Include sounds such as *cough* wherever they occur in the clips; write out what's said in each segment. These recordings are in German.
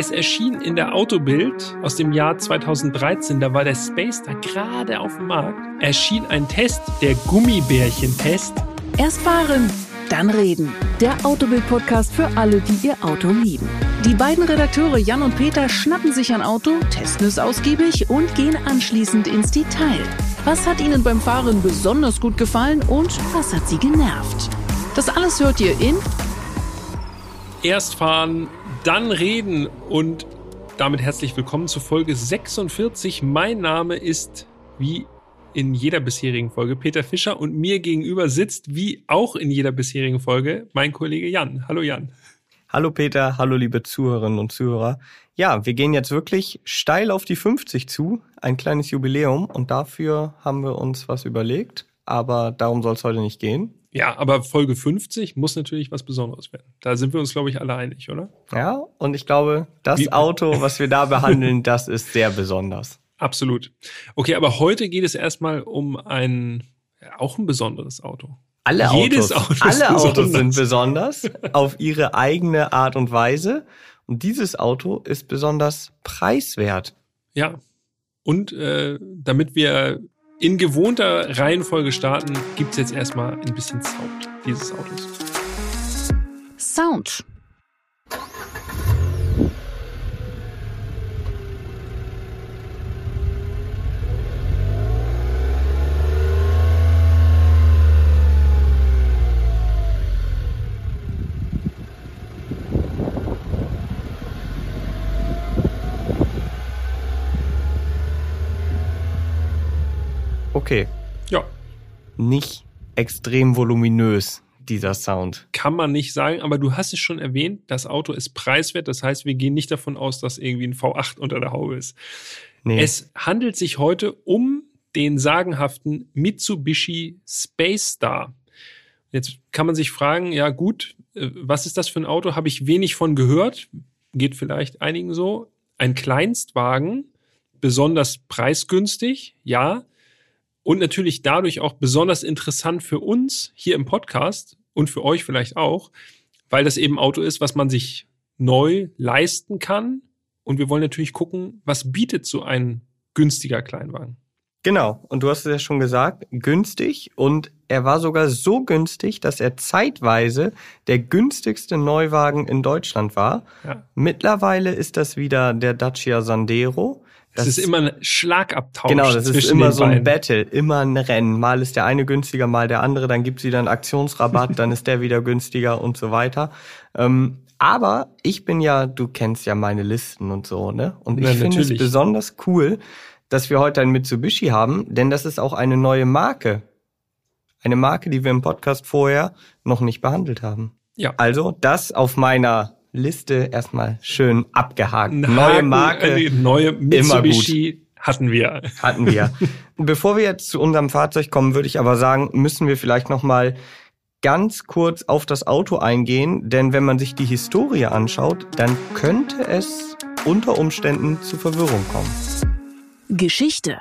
Es erschien in der Autobild aus dem Jahr 2013, da war der Space da gerade auf dem Markt, erschien ein Test, der Gummibärchen-Test. Erst fahren, dann reden. Der Autobild-Podcast für alle, die ihr Auto lieben. Die beiden Redakteure Jan und Peter schnappen sich ein Auto, testen es ausgiebig und gehen anschließend ins Detail. Was hat ihnen beim Fahren besonders gut gefallen und was hat sie genervt? Das alles hört ihr in Erst fahren, dann reden und damit herzlich willkommen zu Folge 46. Mein Name ist wie in jeder bisherigen Folge Peter Fischer und mir gegenüber sitzt wie auch in jeder bisherigen Folge mein Kollege Jan. Hallo Jan. Hallo Peter, hallo liebe Zuhörerinnen und Zuhörer. Ja, wir gehen jetzt wirklich steil auf die 50 zu, ein kleines Jubiläum und dafür haben wir uns was überlegt, aber darum soll es heute nicht gehen. Ja, aber Folge 50 muss natürlich was Besonderes werden. Da sind wir uns, glaube ich, alle einig, oder? Ja, und ich glaube, das Wie? Auto, was wir da behandeln, *laughs* das ist sehr besonders. Absolut. Okay, aber heute geht es erstmal um ein, auch ein besonderes Auto. Alle Jedes Autos, Auto alle Autos sind besonders auf ihre eigene Art und Weise. Und dieses Auto ist besonders preiswert. Ja. Und äh, damit wir in gewohnter Reihenfolge starten, gibt es jetzt erstmal ein bisschen Sound dieses Autos. Sound. Okay. Ja. Nicht extrem voluminös, dieser Sound. Kann man nicht sagen, aber du hast es schon erwähnt, das Auto ist preiswert. Das heißt, wir gehen nicht davon aus, dass irgendwie ein V8 unter der Haube ist. Nee. Es handelt sich heute um den sagenhaften Mitsubishi Space Star. Jetzt kann man sich fragen, ja gut, äh, was ist das für ein Auto? Habe ich wenig von gehört. Geht vielleicht einigen so. Ein Kleinstwagen, besonders preisgünstig, ja und natürlich dadurch auch besonders interessant für uns hier im Podcast und für euch vielleicht auch, weil das eben Auto ist, was man sich neu leisten kann. Und wir wollen natürlich gucken, was bietet so ein günstiger Kleinwagen. Genau, und du hast es ja schon gesagt, günstig und er war sogar so günstig, dass er zeitweise der günstigste Neuwagen in Deutschland war. Ja. Mittlerweile ist das wieder der Dacia Sandero. Das, das ist immer ein Schlagabtausch. Genau, das ist immer so ein Battle, immer ein Rennen. Mal ist der eine günstiger, mal der andere, dann gibt's wieder einen Aktionsrabatt, *laughs* dann ist der wieder günstiger und so weiter. Ähm, aber ich bin ja, du kennst ja meine Listen und so, ne? Und ich ja, finde es besonders cool, dass wir heute ein Mitsubishi haben, denn das ist auch eine neue Marke. Eine Marke, die wir im Podcast vorher noch nicht behandelt haben. Ja. Also das auf meiner Liste erstmal schön abgehakt. Haken, neue Marke, äh, neue Mitsubishi hatten wir. Hatten wir. *laughs* Bevor wir jetzt zu unserem Fahrzeug kommen, würde ich aber sagen, müssen wir vielleicht noch mal ganz kurz auf das Auto eingehen, denn wenn man sich die Historie anschaut, dann könnte es unter Umständen zu Verwirrung kommen. Geschichte.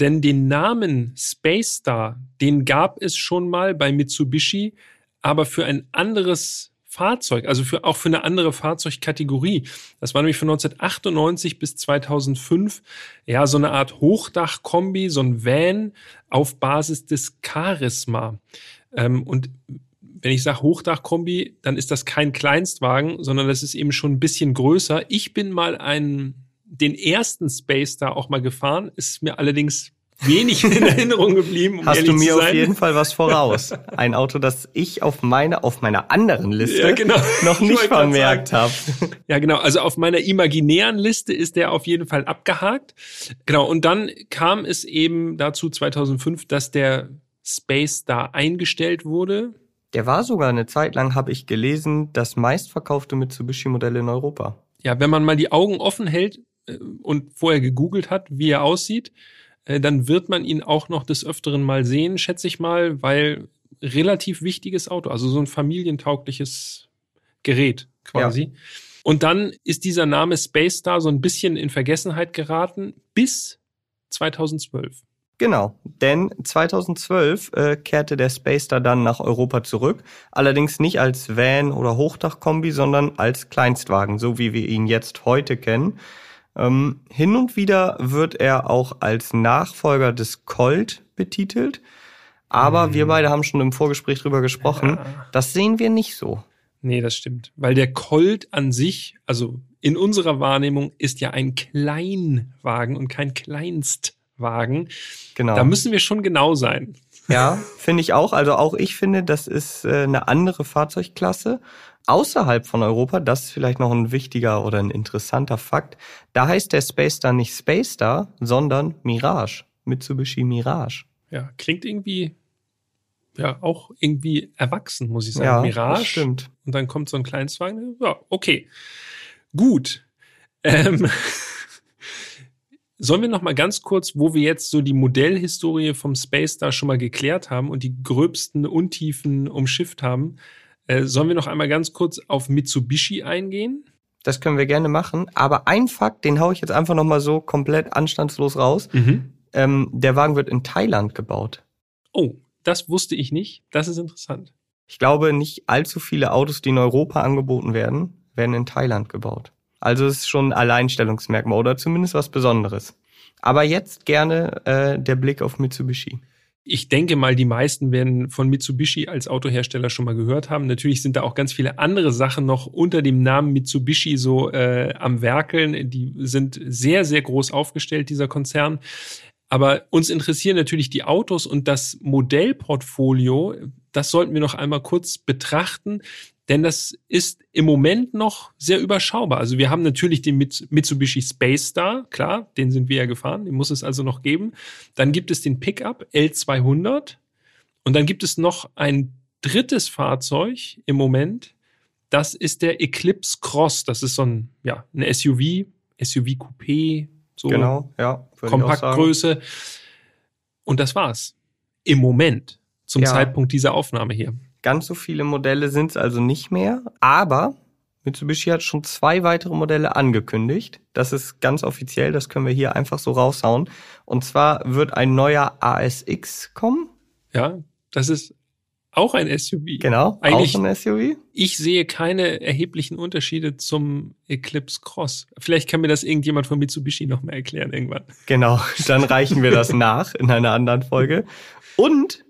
Denn den Namen Space Star, den gab es schon mal bei Mitsubishi, aber für ein anderes Fahrzeug, also für, auch für eine andere Fahrzeugkategorie. Das war nämlich von 1998 bis 2005 ja so eine Art Hochdachkombi, so ein Van auf Basis des Charisma. Ähm, und wenn ich sage Hochdachkombi, dann ist das kein Kleinstwagen, sondern das ist eben schon ein bisschen größer. Ich bin mal einen, den ersten Space da auch mal gefahren, ist mir allerdings wenig in *laughs* Erinnerung geblieben. Um Hast du mir auf jeden Fall was voraus. Ein Auto, das ich auf meiner auf meiner anderen Liste ja, genau. noch nicht vermerkt habe. Ja, genau. Also auf meiner imaginären Liste ist der auf jeden Fall abgehakt. Genau. Und dann kam es eben dazu 2005, dass der Space da eingestellt wurde. Der war sogar eine Zeit lang, habe ich gelesen, das meistverkaufte Mitsubishi-Modell in Europa. Ja, wenn man mal die Augen offen hält äh, und vorher gegoogelt hat, wie er aussieht, dann wird man ihn auch noch des Öfteren mal sehen, schätze ich mal, weil relativ wichtiges Auto, also so ein familientaugliches Gerät quasi. Ja. Und dann ist dieser Name Space Star so ein bisschen in Vergessenheit geraten bis 2012. Genau, denn 2012 äh, kehrte der Space Star dann nach Europa zurück, allerdings nicht als Van oder Hochdachkombi, sondern als Kleinstwagen, so wie wir ihn jetzt heute kennen. Ähm, hin und wieder wird er auch als Nachfolger des Colt betitelt, aber mhm. wir beide haben schon im Vorgespräch drüber gesprochen, ja. das sehen wir nicht so. Nee, das stimmt, weil der Colt an sich, also in unserer Wahrnehmung, ist ja ein Kleinwagen und kein Kleinstwagen. Wagen. Genau. Da müssen wir schon genau sein. Ja, finde ich auch. Also auch ich finde, das ist äh, eine andere Fahrzeugklasse. Außerhalb von Europa, das ist vielleicht noch ein wichtiger oder ein interessanter Fakt, da heißt der Space Star nicht Space Star, sondern Mirage. Mitsubishi Mirage. Ja, klingt irgendwie ja auch irgendwie erwachsen, muss ich sagen. Ja, Mirage. Stimmt. Und dann kommt so ein Kleinstwagen. Ja, okay. Gut. Ähm, *laughs* Sollen wir noch mal ganz kurz, wo wir jetzt so die Modellhistorie vom Space da schon mal geklärt haben und die gröbsten Untiefen umschifft haben, äh, sollen wir noch einmal ganz kurz auf Mitsubishi eingehen? Das können wir gerne machen. Aber ein Fakt, den hau ich jetzt einfach noch mal so komplett anstandslos raus. Mhm. Ähm, der Wagen wird in Thailand gebaut. Oh, das wusste ich nicht. Das ist interessant. Ich glaube, nicht allzu viele Autos, die in Europa angeboten werden, werden in Thailand gebaut. Also es ist schon ein Alleinstellungsmerkmal oder zumindest was Besonderes. Aber jetzt gerne äh, der Blick auf Mitsubishi. Ich denke mal, die meisten werden von Mitsubishi als Autohersteller schon mal gehört haben. Natürlich sind da auch ganz viele andere Sachen noch unter dem Namen Mitsubishi so äh, am Werkeln. Die sind sehr, sehr groß aufgestellt, dieser Konzern. Aber uns interessieren natürlich die Autos und das Modellportfolio. Das sollten wir noch einmal kurz betrachten. Denn das ist im Moment noch sehr überschaubar. Also wir haben natürlich den Mitsubishi Space Star, klar, den sind wir ja gefahren, den muss es also noch geben. Dann gibt es den Pickup L200 und dann gibt es noch ein drittes Fahrzeug im Moment. Das ist der Eclipse Cross. Das ist so ein, ja, eine SUV, SUV Coupé, so genau, ja, Kompaktgröße. Und das war's. Im Moment, zum ja. Zeitpunkt dieser Aufnahme hier. Ganz so viele Modelle sind es also nicht mehr, aber Mitsubishi hat schon zwei weitere Modelle angekündigt. Das ist ganz offiziell, das können wir hier einfach so raushauen. Und zwar wird ein neuer ASX kommen. Ja, das ist auch ein SUV. Genau, Eigentlich, auch ein SUV. Ich sehe keine erheblichen Unterschiede zum Eclipse Cross. Vielleicht kann mir das irgendjemand von Mitsubishi noch mal erklären irgendwann. Genau, dann reichen wir das *laughs* nach in einer anderen Folge. Und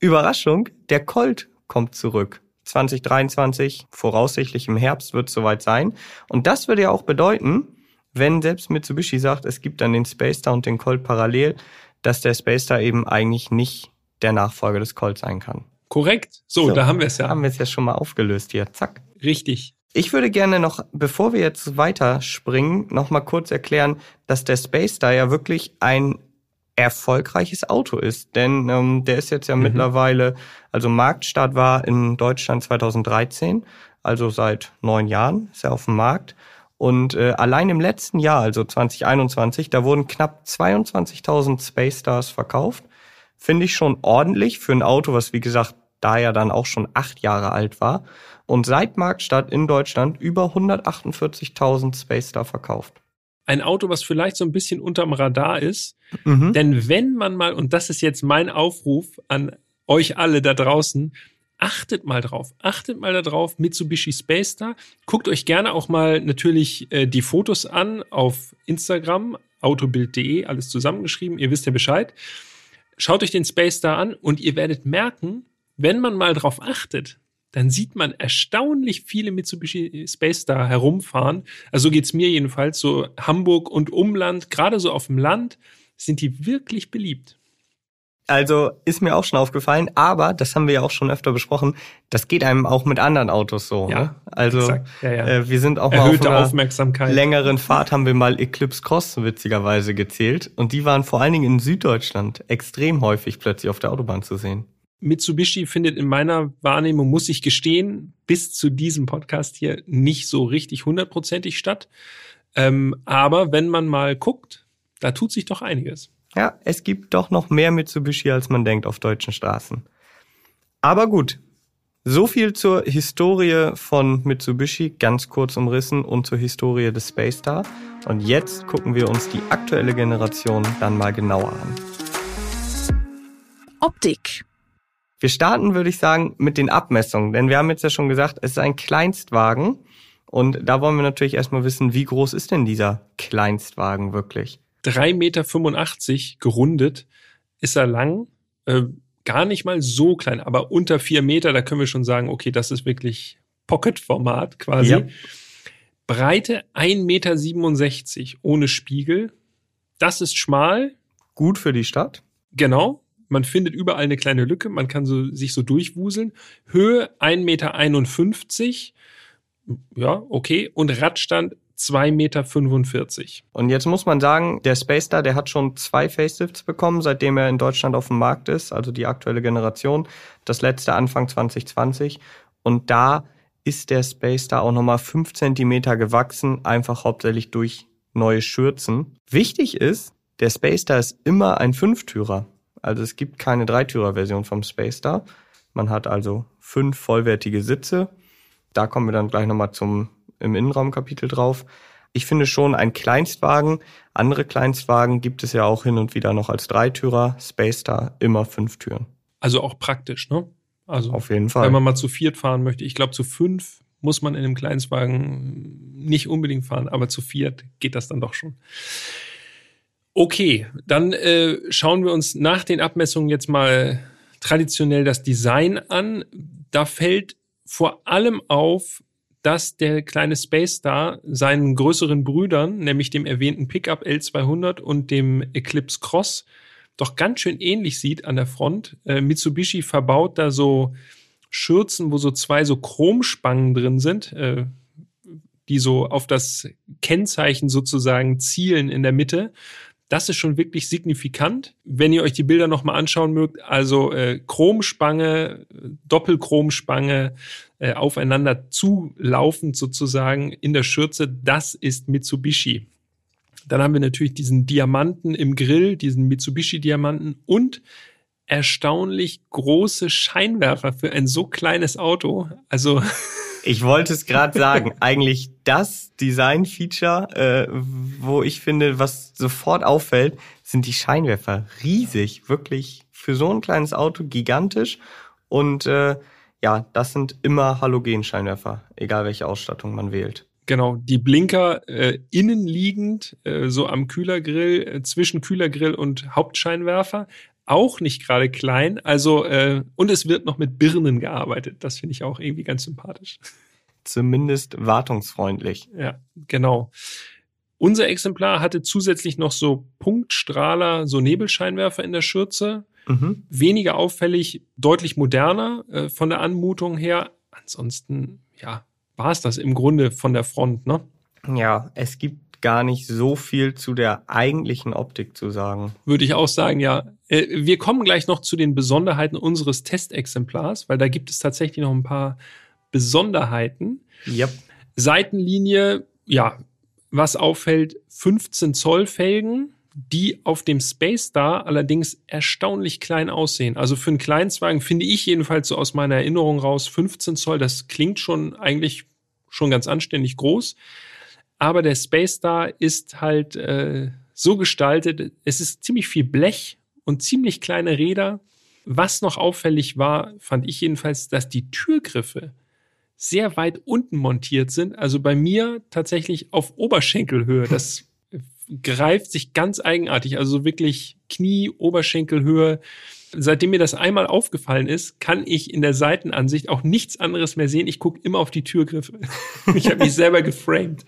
Überraschung, der Colt kommt zurück. 2023, voraussichtlich im Herbst wird es soweit sein. Und das würde ja auch bedeuten, wenn selbst Mitsubishi sagt, es gibt dann den Space Star und den Colt parallel, dass der Space Star eben eigentlich nicht der Nachfolger des Colt sein kann. Korrekt. So, so da haben wir es ja. Haben wir es ja schon mal aufgelöst hier. Zack. Richtig. Ich würde gerne noch, bevor wir jetzt weiterspringen, noch mal kurz erklären, dass der Space Star ja wirklich ein erfolgreiches Auto ist. Denn ähm, der ist jetzt ja mhm. mittlerweile, also Marktstart war in Deutschland 2013, also seit neun Jahren ist er auf dem Markt. Und äh, allein im letzten Jahr, also 2021, da wurden knapp 22.000 Space Stars verkauft. Finde ich schon ordentlich für ein Auto, was wie gesagt da ja dann auch schon acht Jahre alt war. Und seit Marktstart in Deutschland über 148.000 Space Star verkauft ein Auto, was vielleicht so ein bisschen unterm Radar ist. Mhm. Denn wenn man mal, und das ist jetzt mein Aufruf an euch alle da draußen, achtet mal drauf, achtet mal darauf, Mitsubishi Space Star. Guckt euch gerne auch mal natürlich äh, die Fotos an auf Instagram, autobild.de, alles zusammengeschrieben, ihr wisst ja Bescheid. Schaut euch den Space Star an und ihr werdet merken, wenn man mal drauf achtet, dann sieht man erstaunlich viele Mitsubishi Space Star herumfahren. Also so geht's mir jedenfalls. So Hamburg und Umland, gerade so auf dem Land, sind die wirklich beliebt. Also ist mir auch schon aufgefallen, aber das haben wir ja auch schon öfter besprochen. Das geht einem auch mit anderen Autos so. Ja, ne? Also ja, ja. Äh, wir sind auch Erhöhte mal auf Aufmerksamkeit. längeren Fahrt haben wir mal Eclipse Cross witzigerweise gezählt und die waren vor allen Dingen in Süddeutschland extrem häufig plötzlich auf der Autobahn zu sehen. Mitsubishi findet in meiner Wahrnehmung, muss ich gestehen, bis zu diesem Podcast hier nicht so richtig hundertprozentig statt. Ähm, aber wenn man mal guckt, da tut sich doch einiges. Ja, es gibt doch noch mehr Mitsubishi, als man denkt auf deutschen Straßen. Aber gut, so viel zur Historie von Mitsubishi, ganz kurz umrissen, und zur Historie des Space Star. Und jetzt gucken wir uns die aktuelle Generation dann mal genauer an. Optik. Wir starten, würde ich sagen, mit den Abmessungen, denn wir haben jetzt ja schon gesagt, es ist ein Kleinstwagen. Und da wollen wir natürlich erstmal wissen, wie groß ist denn dieser Kleinstwagen wirklich? 3,85 Meter gerundet ist er lang. Äh, gar nicht mal so klein, aber unter vier Meter, da können wir schon sagen, okay, das ist wirklich Pocket-Format quasi. Ja. Breite 1,67 Meter ohne Spiegel. Das ist schmal. Gut für die Stadt. Genau. Man findet überall eine kleine Lücke, man kann so, sich so durchwuseln. Höhe 1,51 Meter. Ja, okay. Und Radstand 2,45 Meter. Und jetzt muss man sagen, der Space Star, der hat schon zwei Facelifts bekommen, seitdem er in Deutschland auf dem Markt ist, also die aktuelle Generation. Das letzte Anfang 2020. Und da ist der Space Star auch nochmal 5 Zentimeter gewachsen, einfach hauptsächlich durch neue Schürzen. Wichtig ist, der Space Star ist immer ein Fünftürer. Also es gibt keine Dreitürer-Version vom Space Star. Man hat also fünf vollwertige Sitze. Da kommen wir dann gleich nochmal zum im Innenraumkapitel drauf. Ich finde schon ein Kleinstwagen. Andere Kleinstwagen gibt es ja auch hin und wieder noch als Dreitürer. Space Star immer fünf Türen. Also auch praktisch, ne? Also auf jeden Fall. Wenn man mal zu viert fahren möchte, ich glaube zu fünf muss man in einem Kleinstwagen nicht unbedingt fahren, aber zu viert geht das dann doch schon. Okay, dann äh, schauen wir uns nach den Abmessungen jetzt mal traditionell das Design an. Da fällt vor allem auf, dass der kleine Space Star seinen größeren Brüdern, nämlich dem erwähnten Pickup L200 und dem Eclipse Cross, doch ganz schön ähnlich sieht an der Front. Äh, Mitsubishi verbaut da so Schürzen, wo so zwei so Chromspangen drin sind, äh, die so auf das Kennzeichen sozusagen zielen in der Mitte. Das ist schon wirklich signifikant. Wenn ihr euch die Bilder nochmal anschauen mögt, also äh, Chromspange, Doppelchromspange, äh, aufeinander zulaufend sozusagen in der Schürze, das ist Mitsubishi. Dann haben wir natürlich diesen Diamanten im Grill, diesen Mitsubishi-Diamanten und erstaunlich große Scheinwerfer für ein so kleines Auto. Also *laughs* Ich wollte es gerade sagen, *laughs* eigentlich das Design-Feature, äh, wo ich finde, was sofort auffällt, sind die Scheinwerfer. Riesig, wirklich für so ein kleines Auto gigantisch. Und äh, ja, das sind immer Halogenscheinwerfer, egal welche Ausstattung man wählt. Genau, die Blinker äh, innen liegend, äh, so am Kühlergrill, äh, zwischen Kühlergrill und Hauptscheinwerfer auch nicht gerade klein. Also, äh, und es wird noch mit Birnen gearbeitet. Das finde ich auch irgendwie ganz sympathisch. Zumindest wartungsfreundlich. Ja, genau. Unser Exemplar hatte zusätzlich noch so Punktstrahler, so Nebelscheinwerfer in der Schürze. Mhm. Weniger auffällig, deutlich moderner äh, von der Anmutung her. Ansonsten, ja, war es das im Grunde von der Front, ne? Ja, es gibt gar nicht so viel zu der eigentlichen Optik zu sagen. Würde ich auch sagen, ja. Äh, wir kommen gleich noch zu den Besonderheiten unseres Testexemplars, weil da gibt es tatsächlich noch ein paar Besonderheiten. Yep. Seitenlinie, ja, was auffällt, 15 Zoll Felgen, die auf dem Space Star allerdings erstaunlich klein aussehen. Also für einen Kleinstwagen finde ich jedenfalls so aus meiner Erinnerung raus 15 Zoll, das klingt schon eigentlich schon ganz anständig groß. Aber der Space Star ist halt äh, so gestaltet, es ist ziemlich viel Blech und ziemlich kleine Räder. Was noch auffällig war, fand ich jedenfalls, dass die Türgriffe sehr weit unten montiert sind. Also bei mir tatsächlich auf Oberschenkelhöhe. Das greift sich ganz eigenartig. Also wirklich Knie, Oberschenkelhöhe. Seitdem mir das einmal aufgefallen ist, kann ich in der Seitenansicht auch nichts anderes mehr sehen. Ich gucke immer auf die Türgriffe. *laughs* ich habe mich selber geframed.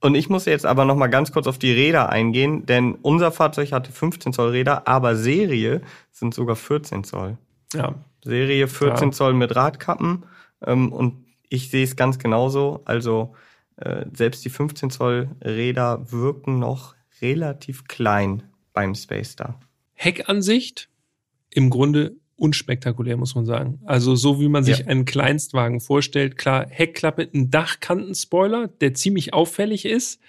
Und ich muss jetzt aber noch mal ganz kurz auf die Räder eingehen, denn unser Fahrzeug hatte 15 Zoll Räder, aber Serie sind sogar 14 Zoll. Ja. Serie 14 ja. Zoll mit Radkappen ähm, und ich sehe es ganz genauso. Also äh, selbst die 15 Zoll Räder wirken noch relativ klein beim Space Star. Heckansicht im Grunde unspektakulär, muss man sagen. Also so wie man sich ja. einen Kleinstwagen vorstellt. Klar, Heckklappe, ein Dachkantenspoiler, der ziemlich auffällig ist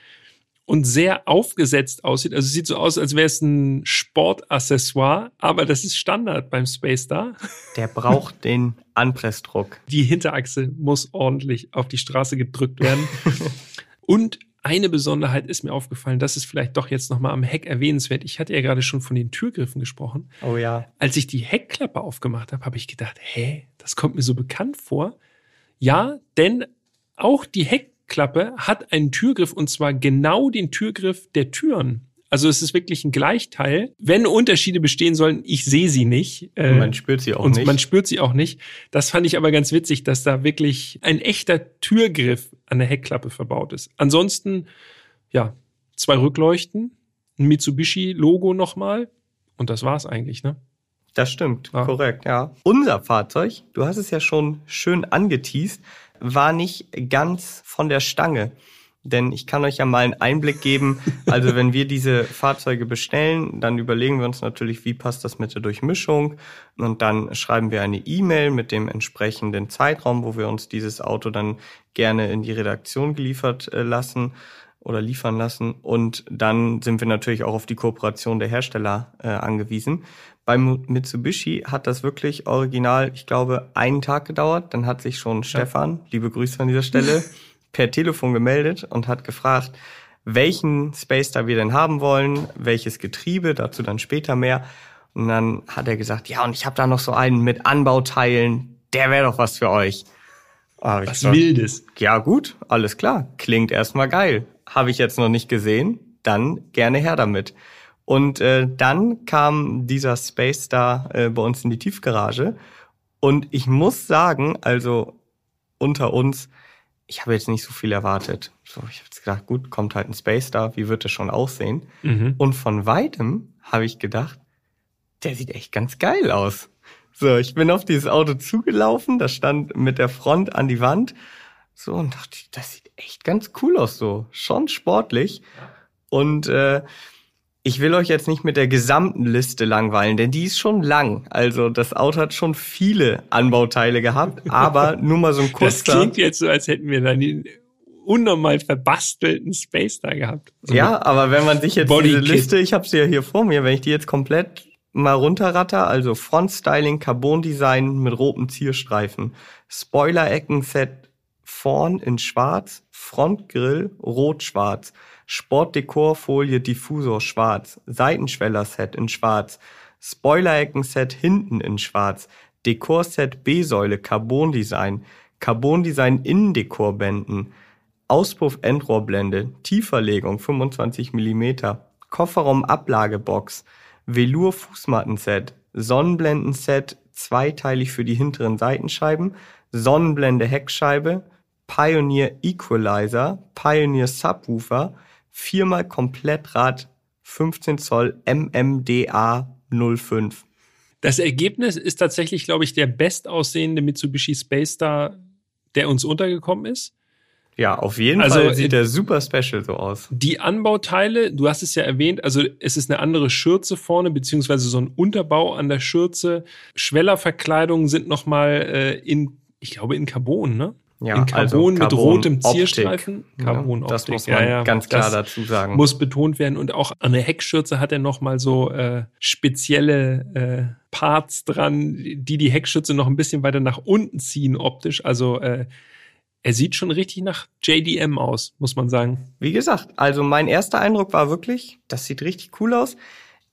und sehr aufgesetzt aussieht. Also sieht so aus, als wäre es ein Sportaccessoire, aber das ist Standard beim Space Star. Der braucht *laughs* den Anpressdruck. Die Hinterachse muss ordentlich auf die Straße gedrückt werden. *laughs* und eine Besonderheit ist mir aufgefallen, das ist vielleicht doch jetzt nochmal am Heck erwähnenswert. Ich hatte ja gerade schon von den Türgriffen gesprochen. Oh ja. Als ich die Heckklappe aufgemacht habe, habe ich gedacht, hä, das kommt mir so bekannt vor. Ja, denn auch die Heckklappe hat einen Türgriff und zwar genau den Türgriff der Türen. Also es ist wirklich ein Gleichteil. Wenn Unterschiede bestehen sollen, ich sehe sie nicht. Äh, man spürt sie auch und nicht. Man spürt sie auch nicht. Das fand ich aber ganz witzig, dass da wirklich ein echter Türgriff an der Heckklappe verbaut ist. Ansonsten, ja, zwei Rückleuchten, ein Mitsubishi-Logo nochmal und das war's eigentlich, ne? Das stimmt, ja. korrekt, ja. Unser Fahrzeug, du hast es ja schon schön angeteased, war nicht ganz von der Stange. Denn ich kann euch ja mal einen Einblick geben. Also wenn wir diese Fahrzeuge bestellen, dann überlegen wir uns natürlich, wie passt das mit der Durchmischung. Und dann schreiben wir eine E-Mail mit dem entsprechenden Zeitraum, wo wir uns dieses Auto dann gerne in die Redaktion geliefert äh, lassen oder liefern lassen. Und dann sind wir natürlich auch auf die Kooperation der Hersteller äh, angewiesen. Beim Mitsubishi hat das wirklich original, ich glaube, einen Tag gedauert. Dann hat sich schon ja. Stefan, liebe Grüße an dieser Stelle, *laughs* per Telefon gemeldet und hat gefragt, welchen Space da wir denn haben wollen, welches Getriebe, dazu dann später mehr. Und dann hat er gesagt, ja, und ich habe da noch so einen mit Anbauteilen, der wäre doch was für euch. Ah, was gesagt, Wildes. Ja gut, alles klar, klingt erstmal geil. Habe ich jetzt noch nicht gesehen, dann gerne her damit. Und äh, dann kam dieser Space Star äh, bei uns in die Tiefgarage. Und ich muss sagen, also unter uns, ich habe jetzt nicht so viel erwartet. So, ich habe jetzt gedacht, gut, kommt halt ein Space Star, wie wird das schon aussehen? Mhm. Und von weitem habe ich gedacht, der sieht echt ganz geil aus. So, ich bin auf dieses Auto zugelaufen, das stand mit der Front an die Wand. So, und dachte, das sieht echt ganz cool aus, so. Schon sportlich. Und äh, ich will euch jetzt nicht mit der gesamten Liste langweilen, denn die ist schon lang. Also das Auto hat schon viele Anbauteile gehabt, aber *laughs* nur mal so ein kurzer. Das klingt jetzt so, als hätten wir da den unnormal verbastelten Space da gehabt. So ja, aber wenn man sich jetzt Body diese Liste, ich habe sie ja hier vor mir, wenn ich die jetzt komplett mal runterratter, also Frontstyling, Carbon Design mit rotem Zierstreifen, Spoiler-Ecken-Set vorn in schwarz, Frontgrill rot-schwarz, Sportdekorfolie Diffusor schwarz, Seitenschweller-Set in schwarz, Spoiler-Ecken-Set hinten in schwarz, Dekorset B-Säule Carbon Design, Carbon Design Innendekorbänden, Auspuff Endrohrblende, Tieferlegung 25 mm, Kofferraum Ablagebox, Velour Fußmattenset, Sonnenblendenset zweiteilig für die hinteren Seitenscheiben, Sonnenblende Heckscheibe, Pioneer Equalizer, Pioneer Subwoofer, viermal Komplettrad 15 Zoll MMDA 05. Das Ergebnis ist tatsächlich, glaube ich, der bestaussehende Mitsubishi Space Star, der uns untergekommen ist. Ja, auf jeden also, Fall sieht er super special so aus. Die Anbauteile, du hast es ja erwähnt, also es ist eine andere Schürze vorne, beziehungsweise so ein Unterbau an der Schürze. Schwellerverkleidungen sind nochmal äh, in, ich glaube, in Carbon, ne? Ja, in Carbon, also mit Carbon rotem Zierstreifen. Carbon das muss man ja, ja. ganz klar dazu sagen. Muss betont werden. Und auch an der Heckschürze hat er nochmal so äh, spezielle äh, Parts dran, die die Heckschürze noch ein bisschen weiter nach unten ziehen optisch. Also äh, er sieht schon richtig nach JDM aus, muss man sagen. Wie gesagt, also mein erster Eindruck war wirklich, das sieht richtig cool aus.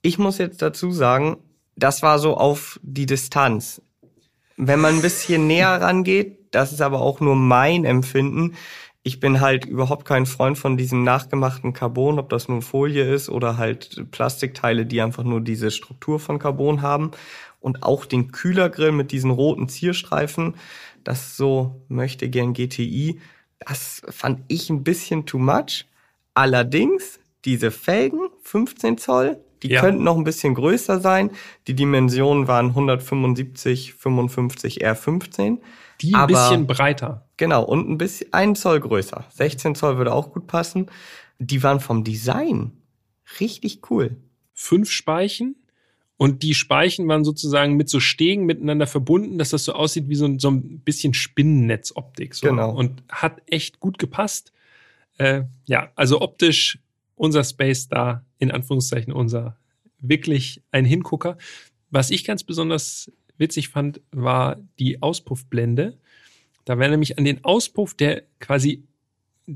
Ich muss jetzt dazu sagen, das war so auf die Distanz. Wenn man ein bisschen näher rangeht, das ist aber auch nur mein Empfinden. Ich bin halt überhaupt kein Freund von diesem nachgemachten Carbon, ob das nun Folie ist oder halt Plastikteile, die einfach nur diese Struktur von Carbon haben. Und auch den Kühlergrill mit diesen roten Zierstreifen das so möchte gern GTI. Das fand ich ein bisschen too much. Allerdings, diese Felgen, 15 Zoll, die ja. könnten noch ein bisschen größer sein. Die Dimensionen waren 175, 55, R15. Die ein bisschen breiter. Genau, und ein bisschen, ein Zoll größer. 16 Zoll würde auch gut passen. Die waren vom Design richtig cool. Fünf Speichen, und die Speichen waren sozusagen mit so Stegen miteinander verbunden, dass das so aussieht wie so ein, so ein bisschen Spinnennetzoptik. So. Genau. Und hat echt gut gepasst. Äh, ja, also optisch unser Space da, in Anführungszeichen unser, wirklich ein Hingucker. Was ich ganz besonders witzig fand, war die Auspuffblende. Da wäre nämlich an den Auspuff, der quasi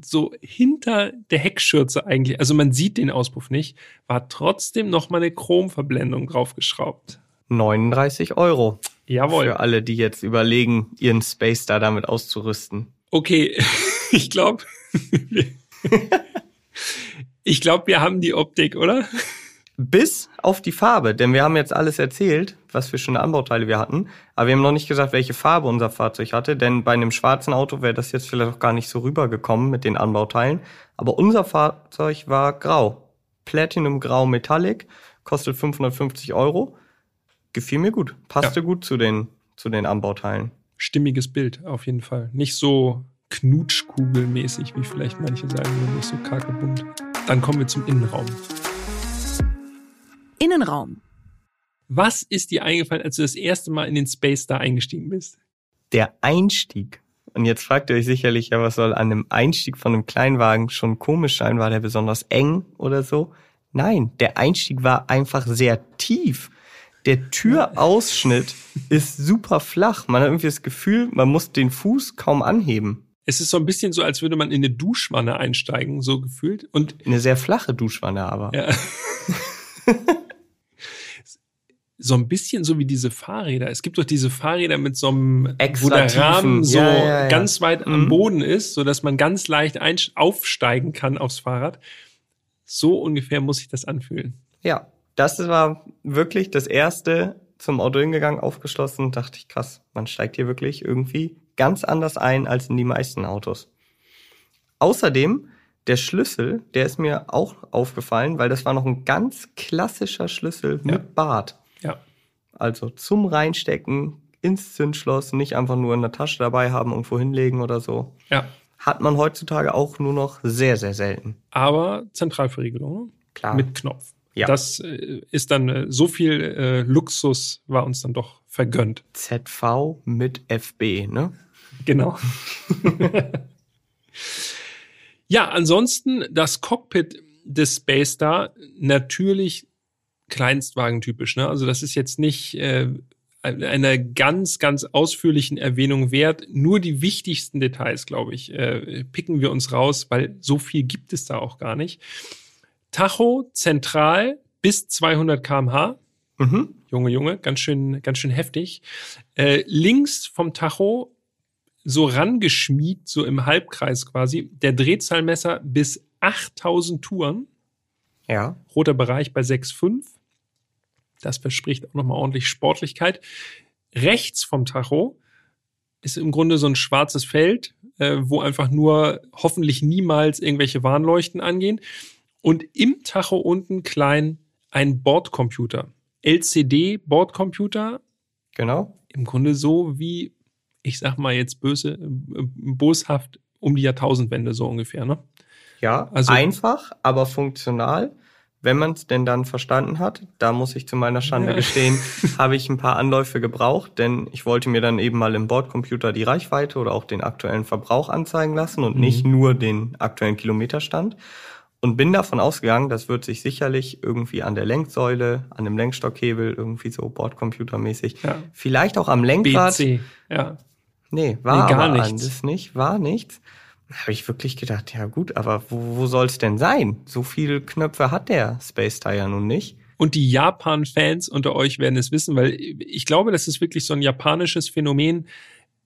so hinter der Heckschürze eigentlich, also man sieht den Auspuff nicht, war trotzdem noch mal eine Chromverblendung draufgeschraubt. 39 Euro. Jawohl. Für alle, die jetzt überlegen, ihren Space da damit auszurüsten. Okay, *laughs* ich glaube, *laughs* ich glaube, wir haben die Optik, oder? Bis auf die Farbe, denn wir haben jetzt alles erzählt, was für schöne Anbauteile wir hatten, aber wir haben noch nicht gesagt, welche Farbe unser Fahrzeug hatte, denn bei einem schwarzen Auto wäre das jetzt vielleicht auch gar nicht so rübergekommen mit den Anbauteilen, aber unser Fahrzeug war grau. Platinum Grau Metallic, kostet 550 Euro. Gefiel mir gut, passte ja. gut zu den, zu den Anbauteilen. Stimmiges Bild, auf jeden Fall. Nicht so knutschkugelmäßig, wie vielleicht manche sagen, nicht so karge bunt. Dann kommen wir zum Innenraum. Innenraum. Was ist dir eingefallen, als du das erste Mal in den Space da eingestiegen bist? Der Einstieg. Und jetzt fragt ihr euch sicherlich, ja, was soll an einem Einstieg von einem Kleinwagen schon komisch sein? War der besonders eng oder so? Nein, der Einstieg war einfach sehr tief. Der Türausschnitt *laughs* ist super flach. Man hat irgendwie das Gefühl, man muss den Fuß kaum anheben. Es ist so ein bisschen so, als würde man in eine Duschwanne einsteigen, so gefühlt. Und eine sehr flache Duschwanne aber. Ja. *laughs* so ein bisschen so wie diese Fahrräder. Es gibt doch diese Fahrräder mit so einem, Extra wo der Rahmen so ja, ja, ja. ganz weit mhm. am Boden ist, so dass man ganz leicht aufsteigen kann aufs Fahrrad. So ungefähr muss sich das anfühlen. Ja, das war wirklich das erste zum Auto hingegangen, aufgeschlossen, dachte ich, krass, man steigt hier wirklich irgendwie ganz anders ein als in die meisten Autos. Außerdem der Schlüssel, der ist mir auch aufgefallen, weil das war noch ein ganz klassischer Schlüssel Ja. mit Bart. Ja. Also zum Reinstecken ins Zündschloss, nicht einfach nur in der Tasche dabei haben, irgendwo hinlegen oder so. Ja. Hat man heutzutage auch nur noch sehr, sehr selten. Aber Zentralverriegelung? Klar. mit Knopf. Ja. Das äh, ist dann äh, so viel äh, Luxus war uns dann doch vergönnt. ZV mit FB, ne? Genau. *laughs* ja, ansonsten das Cockpit des Space Star natürlich kleinstwagentypisch. Ne? Also das ist jetzt nicht äh, einer ganz, ganz ausführlichen Erwähnung wert. Nur die wichtigsten Details, glaube ich, äh, picken wir uns raus, weil so viel gibt es da auch gar nicht. Tacho zentral bis 200 kmh. Mhm. Junge, Junge, ganz schön, ganz schön heftig. Äh, links vom Tacho so rangeschmiegt, so im Halbkreis quasi, der Drehzahlmesser bis 8000 Touren. Ja. Roter Bereich bei 6,5. Das verspricht auch nochmal ordentlich Sportlichkeit. Rechts vom Tacho ist im Grunde so ein schwarzes Feld, äh, wo einfach nur hoffentlich niemals irgendwelche Warnleuchten angehen. Und im Tacho unten klein ein Bordcomputer. LCD-Bordcomputer. Genau. Im Grunde so wie, ich sag mal jetzt böse, äh, boshaft um die Jahrtausendwende so ungefähr, ne? Ja, Also- einfach, aber funktional. Wenn man es denn dann verstanden hat, da muss ich zu meiner Schande Ja. gestehen, *laughs* habe ich ein paar Anläufe gebraucht, denn ich wollte mir dann eben mal im Bordcomputer die Reichweite oder auch den aktuellen Verbrauch anzeigen lassen und Mhm. nicht nur den aktuellen Kilometerstand. Und bin davon ausgegangen, das wird sich sicherlich irgendwie an der Lenksäule, an dem Lenkstockhebel, irgendwie so Bordcomputermäßig, Ja. vielleicht auch am Lenkrad. BC. Ja. Nee, war Nee, gar nichts. alles nicht, war nichts. Da habe ich wirklich gedacht, ja gut, aber wo, wo soll es denn sein? So viele Knöpfe hat der Space Tire nun nicht. Und die Japan-Fans unter euch werden es wissen, weil ich glaube, das ist wirklich so ein japanisches Phänomen.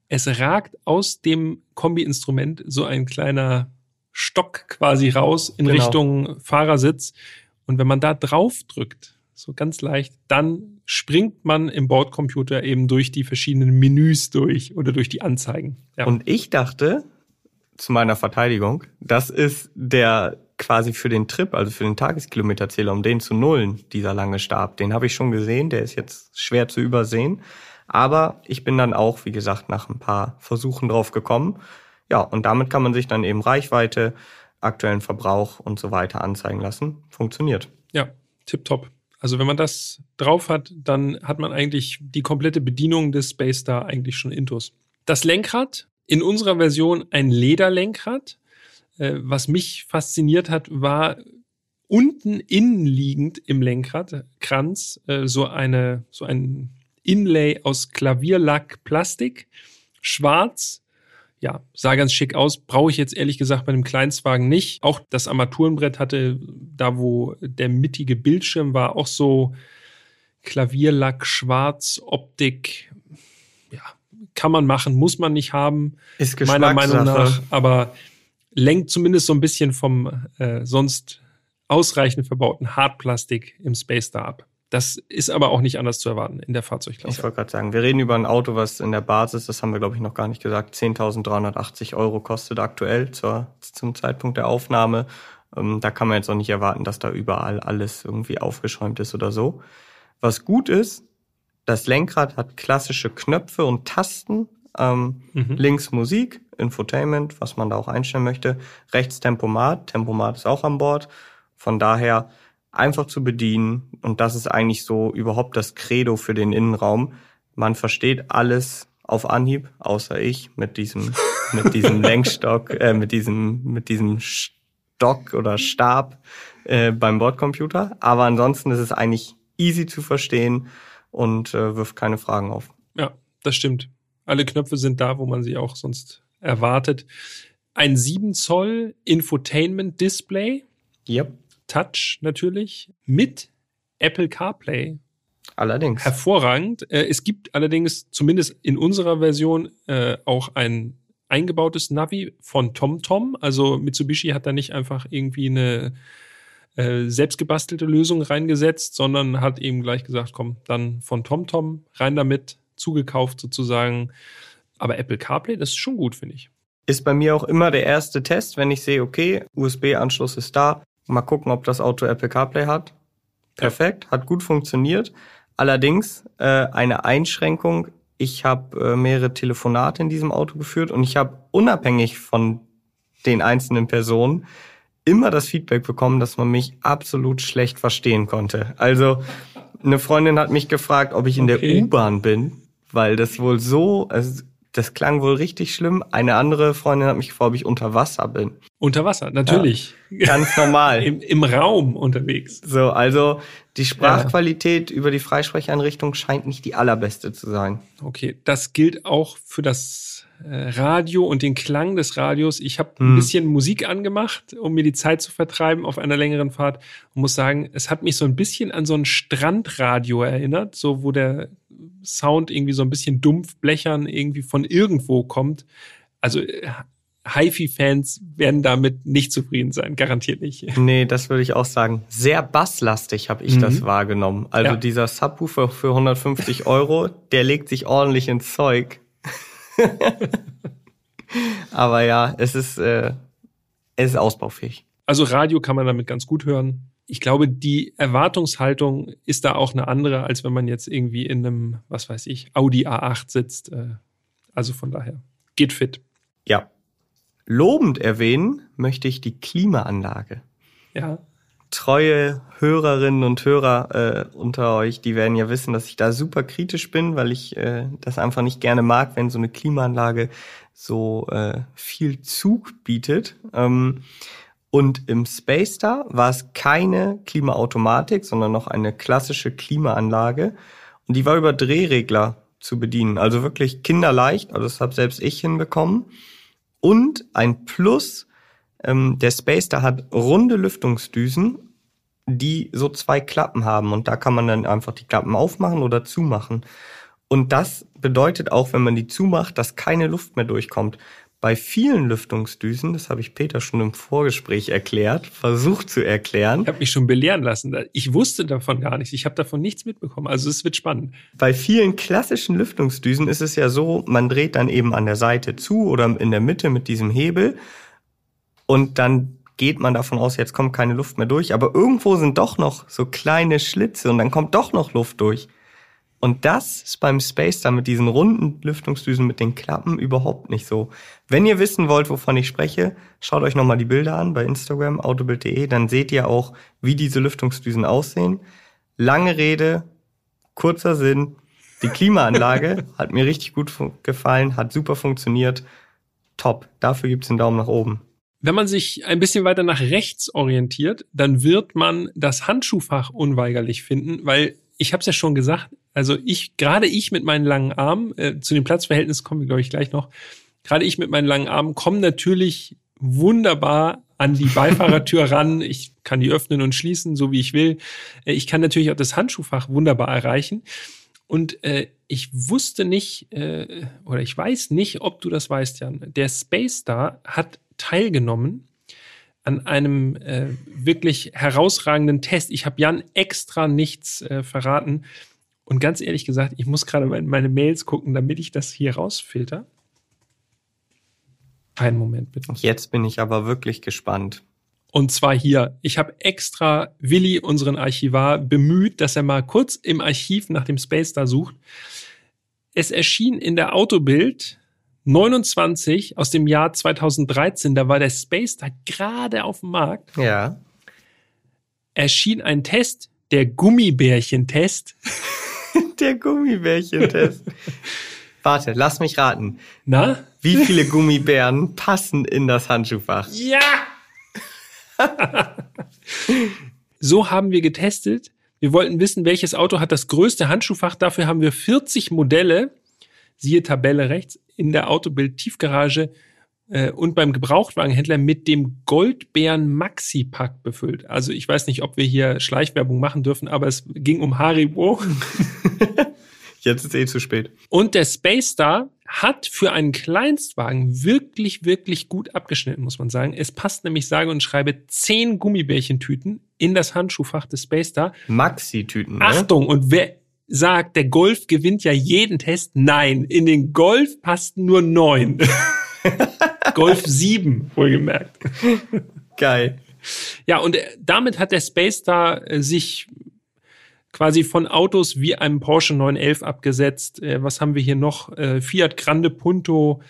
Es ragt aus dem Kombi-Instrument so ein kleiner Stock quasi raus in Genau. Richtung Fahrersitz. Und wenn man da drauf drückt, so ganz leicht, dann springt man im Bordcomputer eben durch die verschiedenen Menüs durch oder durch die Anzeigen. Ja. Und ich dachte, zu meiner Verteidigung, das ist der quasi für den Trip, also für den Tageskilometerzähler, um den zu nullen, dieser lange Stab. Den habe ich schon gesehen, der ist jetzt schwer zu übersehen. Aber ich bin dann auch, wie gesagt, nach ein paar Versuchen drauf gekommen. Ja, und damit kann man sich dann eben Reichweite, aktuellen Verbrauch und so weiter anzeigen lassen. Funktioniert. Ja, tipptopp. Also wenn man das drauf hat, dann hat man eigentlich die komplette Bedienung des Space Star eigentlich schon intus. Das Lenkrad, in unserer Version ein Lederlenkrad. Äh, was mich fasziniert hat, war unten innenliegend im Lenkratkranz äh, so eine so ein Inlay aus Klavierlack Plastik, schwarz, ja, sah ganz schick aus. Brauche ich jetzt ehrlich gesagt bei einem Kleinstwagen nicht. Auch das Armaturenbrett hatte, da wo der mittige Bildschirm war, auch so Klavierlack, Schwarz, Optik. Ja, kann man machen, muss man nicht haben. Ist meiner Meinung nach. Aber lenkt zumindest so ein bisschen vom äh, sonst ausreichend verbauten Hartplastik im Space Star ab. Das ist aber auch nicht anders zu erwarten in der Fahrzeugklasse. Ich wollte gerade sagen, wir reden über ein Auto, was in der Basis, das haben wir glaube ich noch gar nicht gesagt, 10.380 Euro kostet aktuell zur, zum Zeitpunkt der Aufnahme. Ähm, da kann man jetzt auch nicht erwarten, dass da überall alles irgendwie aufgeschäumt ist oder so. Was gut ist, das Lenkrad hat klassische Knöpfe und Tasten. Ähm, mhm. Links Musik, Infotainment, was man da auch einstellen möchte. Rechts Tempomat, Tempomat ist auch an Bord. Von daher einfach zu bedienen. Und das ist eigentlich so überhaupt das Credo für den Innenraum. Man versteht alles auf Anhieb, außer ich mit diesem, mit diesem *laughs* Lenkstock, äh, mit diesem, mit diesem Stock oder Stab äh, beim Bordcomputer. Aber ansonsten ist es eigentlich easy zu verstehen und äh, wirft keine Fragen auf. Ja, das stimmt. Alle Knöpfe sind da, wo man sie auch sonst erwartet. Ein 7 Zoll Infotainment Display. Yep. Touch natürlich mit Apple CarPlay. Allerdings. Hervorragend. Äh, es gibt allerdings zumindest in unserer Version äh, auch ein eingebautes Navi von TomTom. Also Mitsubishi hat da nicht einfach irgendwie eine äh, selbstgebastelte Lösung reingesetzt, sondern hat eben gleich gesagt, komm, dann von TomTom rein damit, zugekauft sozusagen. Aber Apple CarPlay, das ist schon gut, finde ich. Ist bei mir auch immer der erste Test, wenn ich sehe, okay, USB-Anschluss ist da, Mal gucken, ob das Auto Apple CarPlay hat. Perfekt, hat gut funktioniert. Allerdings äh, eine Einschränkung. Ich habe äh, mehrere Telefonate in diesem Auto geführt und ich habe unabhängig von den einzelnen Personen immer das Feedback bekommen, dass man mich absolut schlecht verstehen konnte. Also eine Freundin hat mich gefragt, ob ich in okay. der U-Bahn bin, weil das wohl so, also das klang wohl richtig schlimm. Eine andere Freundin hat mich gefragt, ob ich unter Wasser bin. Unter Wasser, natürlich. Ja, ganz normal. *laughs* Im, Im Raum unterwegs. So, also die Sprachqualität ja. über die Freisprecheinrichtung scheint nicht die allerbeste zu sein. Okay, das gilt auch für das Radio und den Klang des Radios. Ich habe hm. ein bisschen Musik angemacht, um mir die Zeit zu vertreiben auf einer längeren Fahrt und muss sagen, es hat mich so ein bisschen an so ein Strandradio erinnert, so wo der Sound irgendwie so ein bisschen dumpf blechern irgendwie von irgendwo kommt. Also äh, HiFi-Fans werden damit nicht zufrieden sein, garantiert nicht. *laughs* Nee, das würde ich auch sagen. Sehr basslastig habe ich mhm. das wahrgenommen. Also ja. dieser Subwoofer für 150 Euro, der legt sich ordentlich ins Zeug. *laughs* Aber ja, es ist, äh, es ist ausbaufähig. Also Radio kann man damit ganz gut hören ich glaube, die Erwartungshaltung ist da auch eine andere, als wenn man jetzt irgendwie in einem, was weiß ich, Audi A8 sitzt. Äh, also von daher, geht fit. Ja. Lobend erwähnen möchte ich die Klimaanlage. Ja. Treue Hörerinnen und Hörer äh, unter euch, die werden ja wissen, dass ich da super kritisch bin, weil ich äh, das einfach nicht gerne mag, wenn so eine Klimaanlage so äh, viel Zug bietet. Ähm, und im Space Star war es keine Klimaautomatik, sondern noch eine klassische Klimaanlage. Und die war über Drehregler zu bedienen. Also wirklich kinderleicht. Also das habe selbst ich hinbekommen. Und ein Plus, ähm, der Space Star hat runde Lüftungsdüsen, die so zwei Klappen haben. Und da kann man dann einfach die Klappen aufmachen oder zumachen. Und das bedeutet auch, wenn man die zumacht, dass keine Luft mehr durchkommt. Bei vielen Lüftungsdüsen, das habe ich Peter schon im Vorgespräch erklärt, versucht zu erklären. Ich habe mich schon belehren lassen. Ich wusste davon gar nichts. Ich habe davon nichts mitbekommen. Also es wird spannend. Bei vielen klassischen Lüftungsdüsen ist es ja so, man dreht dann eben an der Seite zu oder in der Mitte mit diesem Hebel und dann geht man davon aus, jetzt kommt keine Luft mehr durch. Aber irgendwo sind doch noch so kleine Schlitze und dann kommt doch noch Luft durch. Und das ist beim Space da mit diesen runden Lüftungsdüsen mit den Klappen überhaupt nicht so. Wenn ihr wissen wollt, wovon ich spreche, schaut euch nochmal die Bilder an bei Instagram, autobild.de, dann seht ihr auch, wie diese Lüftungsdüsen aussehen. Lange Rede, kurzer Sinn. Die Klimaanlage *laughs* hat mir richtig gut gefallen, hat super funktioniert. Top. Dafür gibt's einen Daumen nach oben. Wenn man sich ein bisschen weiter nach rechts orientiert, dann wird man das Handschuhfach unweigerlich finden, weil ich habe es ja schon gesagt, also ich, gerade ich mit meinen langen Armen, äh, zu den Platzverhältnissen kommen wir, glaube ich, gleich noch, gerade ich mit meinen langen Armen komme natürlich wunderbar an die Beifahrertür *laughs* ran. Ich kann die öffnen und schließen, so wie ich will. Äh, ich kann natürlich auch das Handschuhfach wunderbar erreichen. Und äh, ich wusste nicht, äh, oder ich weiß nicht, ob du das weißt, Jan. Der Space Star hat teilgenommen an einem äh, wirklich herausragenden Test. Ich habe Jan extra nichts äh, verraten. Und ganz ehrlich gesagt, ich muss gerade in meine Mails gucken, damit ich das hier rausfilter. Einen Moment bitte. Jetzt bin ich aber wirklich gespannt. Und zwar hier. Ich habe extra Willi, unseren Archivar, bemüht, dass er mal kurz im Archiv nach dem Space da sucht. Es erschien in der Autobild 29 aus dem Jahr 2013, da war der Space da gerade auf dem Markt. Ja. Erschien ein Test, der Gummibärchen-Test. *laughs* der Gummibärchen-Test. Warte, lass mich raten. Na? Wie viele Gummibären passen in das Handschuhfach? Ja! *laughs* so haben wir getestet. Wir wollten wissen, welches Auto hat das größte Handschuhfach. Dafür haben wir 40 Modelle, siehe Tabelle rechts, in der Autobild Tiefgarage äh, und beim Gebrauchtwagenhändler mit dem Goldbären Maxi Pack befüllt. Also ich weiß nicht, ob wir hier Schleichwerbung machen dürfen, aber es ging um Haribo. *laughs* Jetzt ist eh zu spät. Und der Space Star hat für einen Kleinstwagen wirklich, wirklich gut abgeschnitten, muss man sagen. Es passt nämlich, sage und schreibe, zehn Gummibärchentüten in das Handschuhfach des Space Star. Maxi-Tüten. Ne? Achtung, und wer sagt, der Golf gewinnt ja jeden Test? Nein, in den Golf passten nur neun. *laughs* Golf sieben, wohlgemerkt. Geil. Ja, und damit hat der Space Star äh, sich quasi von Autos wie einem Porsche 911 abgesetzt. Äh, was haben wir hier noch? Äh, Fiat Grande Punto,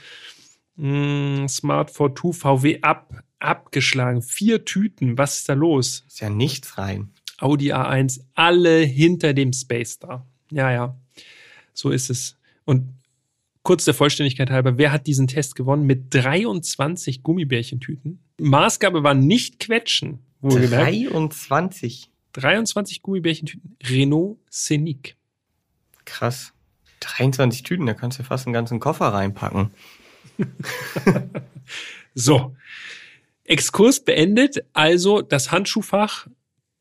hm, Smart 42 VW ab, abgeschlagen. Vier Tüten. Was ist da los? Ist ja nichts rein. Audi A1, alle hinter dem Space da. Ja, ja. So ist es. Und kurz der Vollständigkeit halber, wer hat diesen Test gewonnen? Mit 23 Gummibärchentüten. Maßgabe war nicht quetschen. 23? 23 Gummibärchentüten Renault Scenic. Krass. 23 Tüten, da kannst du fast einen ganzen Koffer reinpacken. *laughs* so. Exkurs beendet. Also das Handschuhfach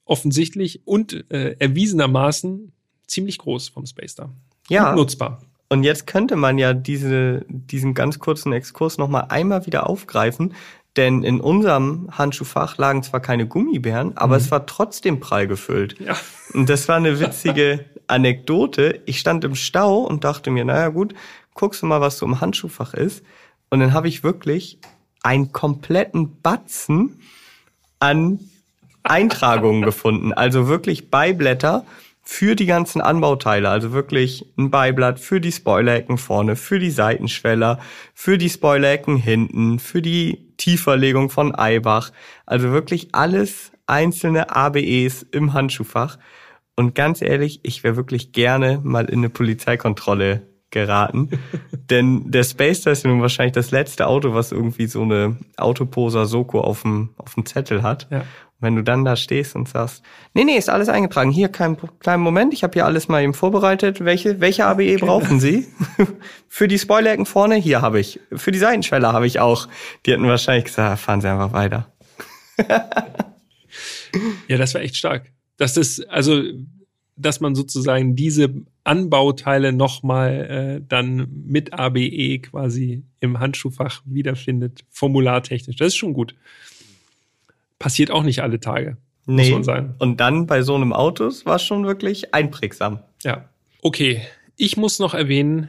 offensichtlich und äh, erwiesenermaßen ziemlich groß vom Space Star. Ja. Und nutzbar. Und jetzt könnte man ja diese, diesen ganz kurzen Exkurs nochmal einmal wieder aufgreifen, denn in unserem Handschuhfach lagen zwar keine Gummibären, aber mhm. es war trotzdem prall gefüllt. Ja. Und das war eine witzige *laughs* Anekdote. Ich stand im Stau und dachte mir, naja gut, guckst du mal, was so im Handschuhfach ist. Und dann habe ich wirklich einen kompletten Batzen an Eintragungen gefunden. Also wirklich Beiblätter für die ganzen Anbauteile, also wirklich ein Beiblatt für die Spoilerecken vorne, für die Seitenschweller, für die Spoilerecken hinten, für die Tieferlegung von Eibach, also wirklich alles einzelne ABEs im Handschuhfach. Und ganz ehrlich, ich wäre wirklich gerne mal in eine Polizeikontrolle geraten. *laughs* Denn der Space ist ja nun wahrscheinlich das letzte Auto, was irgendwie so eine Autoposer Soko auf dem, auf dem Zettel hat. Ja. Wenn du dann da stehst und sagst, nee, nee, ist alles eingetragen. Hier, kein kleinen Moment, ich habe hier alles mal eben vorbereitet. Welche, welche ABE brauchen Sie? *laughs* Für die Spoilerecken vorne, hier habe ich. Für die Seitenschweller habe ich auch. Die hätten wahrscheinlich gesagt, fahren Sie einfach weiter. *laughs* ja, das war echt stark. Das ist, also, dass man sozusagen diese Anbauteile nochmal äh, dann mit ABE quasi im Handschuhfach wiederfindet, formulartechnisch. Das ist schon gut passiert auch nicht alle Tage. Nee. Muss man sagen. Und dann bei so einem Autos war es schon wirklich einprägsam. Ja. Okay. Ich muss noch erwähnen,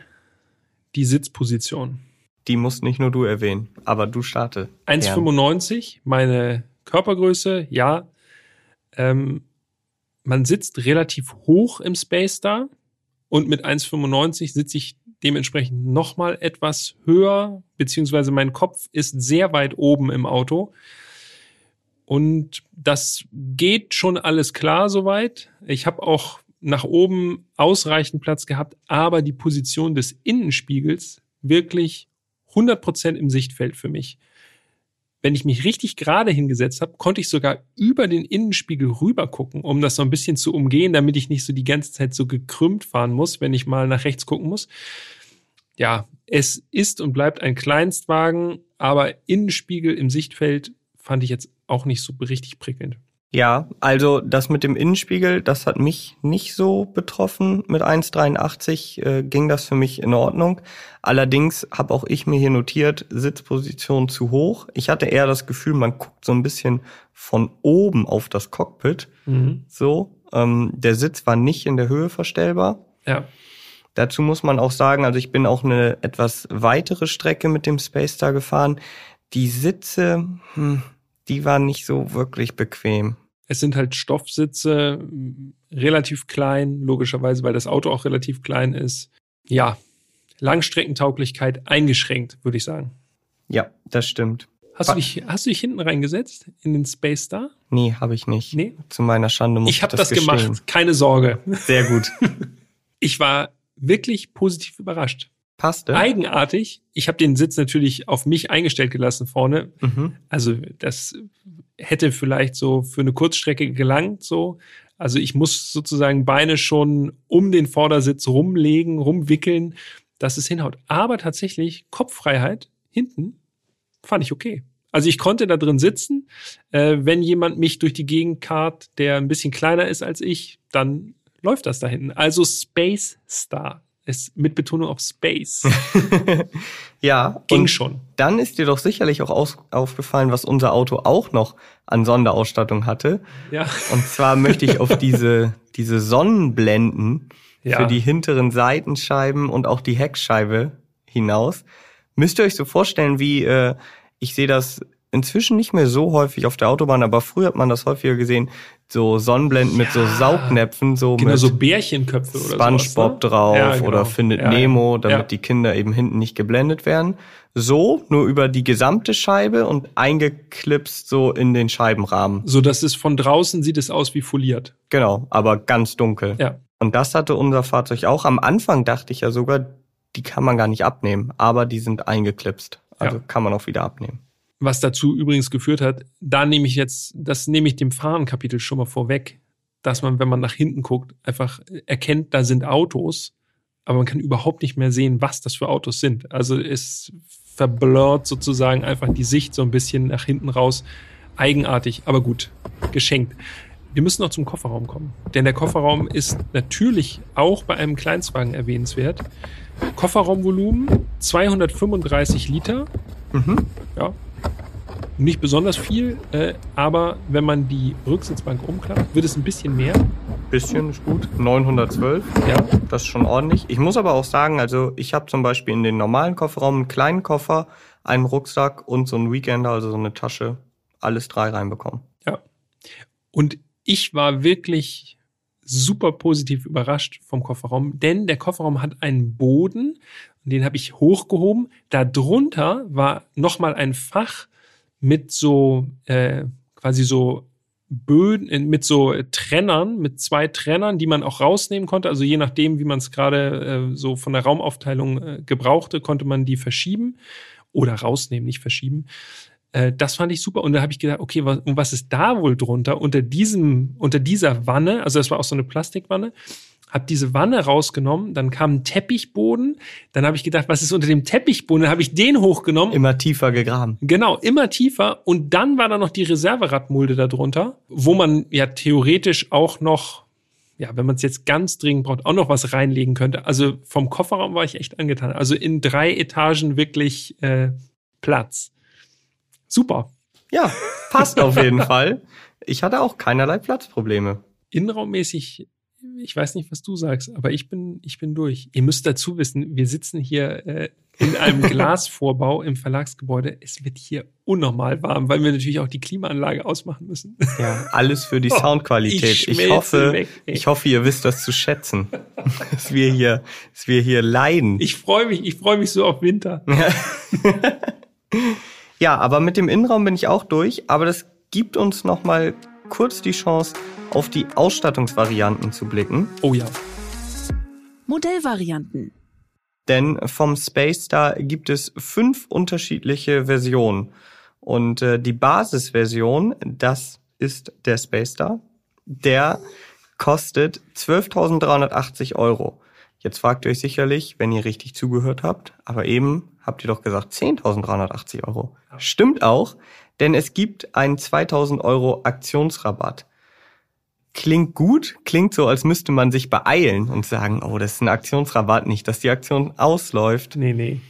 die Sitzposition. Die muss nicht nur du erwähnen, aber du starte. 1,95, meine Körpergröße, ja. Ähm, man sitzt relativ hoch im Space da und mit 1,95 sitze ich dementsprechend nochmal etwas höher, beziehungsweise mein Kopf ist sehr weit oben im Auto. Und das geht schon alles klar soweit. Ich habe auch nach oben ausreichend Platz gehabt, aber die Position des Innenspiegels wirklich 100% im Sichtfeld für mich. Wenn ich mich richtig gerade hingesetzt habe, konnte ich sogar über den Innenspiegel rüber gucken, um das so ein bisschen zu umgehen, damit ich nicht so die ganze Zeit so gekrümmt fahren muss, wenn ich mal nach rechts gucken muss. ja, es ist und bleibt ein Kleinstwagen, aber Innenspiegel im Sichtfeld fand ich jetzt auch nicht so richtig prickelnd. Ja, also das mit dem Innenspiegel, das hat mich nicht so betroffen. Mit 1,83 äh, ging das für mich in Ordnung. Allerdings habe auch ich mir hier notiert, Sitzposition zu hoch. Ich hatte eher das Gefühl, man guckt so ein bisschen von oben auf das Cockpit. Mhm. So, ähm, der Sitz war nicht in der Höhe verstellbar. Ja. Dazu muss man auch sagen, also ich bin auch eine etwas weitere Strecke mit dem Space Star gefahren. Die Sitze, hm, die waren nicht so wirklich bequem. Es sind halt Stoffsitze, relativ klein, logischerweise, weil das Auto auch relativ klein ist. Ja, Langstreckentauglichkeit eingeschränkt, würde ich sagen. Ja, das stimmt. Hast du, dich, hast du dich hinten reingesetzt in den Space Star? Nee, habe ich nicht. Nee? Zu meiner Schande muss ich hab das, das gemacht. Keine Sorge. Sehr gut. *laughs* ich war wirklich positiv überrascht. Passte. Eigenartig. Ich habe den Sitz natürlich auf mich eingestellt gelassen vorne. Mhm. Also das hätte vielleicht so für eine Kurzstrecke gelangt, so. Also ich muss sozusagen Beine schon um den Vordersitz rumlegen, rumwickeln, dass es hinhaut. Aber tatsächlich Kopffreiheit hinten fand ich okay. Also ich konnte da drin sitzen. Äh, wenn jemand mich durch die Gegend kart, der ein bisschen kleiner ist als ich, dann läuft das da hinten. Also Space Star ist mit Betonung auf Space. *laughs* ja, ging schon. Dann ist dir doch sicherlich auch aus, aufgefallen, was unser Auto auch noch an Sonderausstattung hatte. Ja. Und zwar möchte ich auf diese, diese Sonnenblenden ja. für die hinteren Seitenscheiben und auch die Heckscheibe hinaus. Müsst ihr euch so vorstellen, wie äh, ich sehe das inzwischen nicht mehr so häufig auf der Autobahn, aber früher hat man das häufiger gesehen, so Sonnenblenden ja. mit so Saugnäpfen, so genau, mit so Bärchenköpfe oder SpongeBob sowas, ne? drauf ja, genau. oder findet ja, Nemo, damit die Kinder eben hinten nicht geblendet werden. So, nur über die gesamte Scheibe und eingeklipst so in den Scheibenrahmen. So dass es von draußen sieht es aus wie foliert. Genau, aber ganz dunkel. Ja. Und das hatte unser Fahrzeug auch. Am Anfang dachte ich ja sogar, die kann man gar nicht abnehmen, aber die sind eingeklipst. Also kann man auch wieder abnehmen was dazu übrigens geführt hat, da nehme ich jetzt, das nehme ich dem Fahrenkapitel schon mal vorweg, dass man, wenn man nach hinten guckt, einfach erkennt, da sind Autos, aber man kann überhaupt nicht mehr sehen, was das für Autos sind. Also es verblurrt sozusagen einfach die Sicht so ein bisschen nach hinten raus. Eigenartig, aber gut, geschenkt. Wir müssen noch zum Kofferraum kommen, denn der Kofferraum ist natürlich auch bei einem Kleinstwagen erwähnenswert. Kofferraumvolumen 235 Liter. Mhm. Ja, nicht besonders viel, äh, aber wenn man die Rücksitzbank umklappt, wird es ein bisschen mehr. Bisschen ist gut. 912. Ja. Das ist schon ordentlich. Ich muss aber auch sagen, also ich habe zum Beispiel in den normalen Kofferraum einen kleinen Koffer, einen Rucksack und so einen Weekender, also so eine Tasche, alles drei reinbekommen. Ja. Und ich war wirklich super positiv überrascht vom Kofferraum, denn der Kofferraum hat einen Boden, den habe ich hochgehoben. Darunter war nochmal ein Fach, mit so äh, quasi so Böden, äh, mit so Trennern, mit zwei Trennern, die man auch rausnehmen konnte. Also je nachdem, wie man es gerade äh, so von der Raumaufteilung äh, gebrauchte, konnte man die verschieben oder rausnehmen, nicht verschieben. Äh, das fand ich super. Und da habe ich gedacht, okay, was, und was ist da wohl drunter? Unter diesem, unter dieser Wanne, also das war auch so eine Plastikwanne, habe diese Wanne rausgenommen, dann kam ein Teppichboden, dann habe ich gedacht, was ist unter dem Teppichboden? Dann habe ich den hochgenommen. Immer tiefer gegraben. Genau, immer tiefer und dann war da noch die Reserveradmulde darunter, wo man ja theoretisch auch noch ja, wenn man es jetzt ganz dringend braucht, auch noch was reinlegen könnte. Also vom Kofferraum war ich echt angetan. Also in drei Etagen wirklich äh, Platz. Super. Ja, passt auf jeden *laughs* Fall. Ich hatte auch keinerlei Platzprobleme. Innenraummäßig ich weiß nicht, was du sagst, aber ich bin, ich bin durch. Ihr müsst dazu wissen, wir sitzen hier äh, in einem *laughs* Glasvorbau im Verlagsgebäude. Es wird hier unnormal warm, weil wir natürlich auch die Klimaanlage ausmachen müssen. Ja, alles für die *laughs* oh, Soundqualität. Ich, ich hoffe, weg, ich hoffe, ihr wisst das zu schätzen, dass wir hier, dass wir hier leiden. Ich freue mich, ich freue mich so auf Winter. Ja, aber mit dem Innenraum bin ich auch durch. Aber das gibt uns noch mal kurz die Chance, auf die Ausstattungsvarianten zu blicken. Oh ja. Modellvarianten. Denn vom Space Star gibt es fünf unterschiedliche Versionen. Und äh, die Basisversion, das ist der Space Star, der kostet 12.380 Euro. Jetzt fragt ihr euch sicherlich, wenn ihr richtig zugehört habt, aber eben habt ihr doch gesagt 10.380 Euro. Stimmt auch, denn es gibt einen 2.000 Euro Aktionsrabatt. Klingt gut, klingt so, als müsste man sich beeilen und sagen, oh, das ist ein Aktionsrabatt, nicht, dass die Aktion ausläuft. Nee, nee.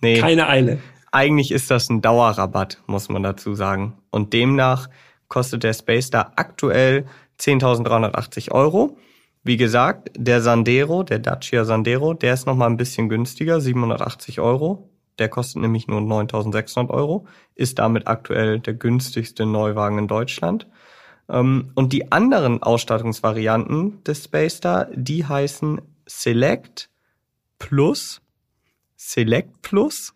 Nee. Keine Eile. Eigentlich ist das ein Dauerrabatt, muss man dazu sagen. Und demnach kostet der Space da aktuell 10.380 Euro. Wie gesagt, der Sandero, der Dacia Sandero, der ist nochmal ein bisschen günstiger, 780 Euro. Der kostet nämlich nur 9.600 Euro, ist damit aktuell der günstigste Neuwagen in Deutschland. Ähm, und die anderen Ausstattungsvarianten des Space Star, die heißen Select Plus, Select Plus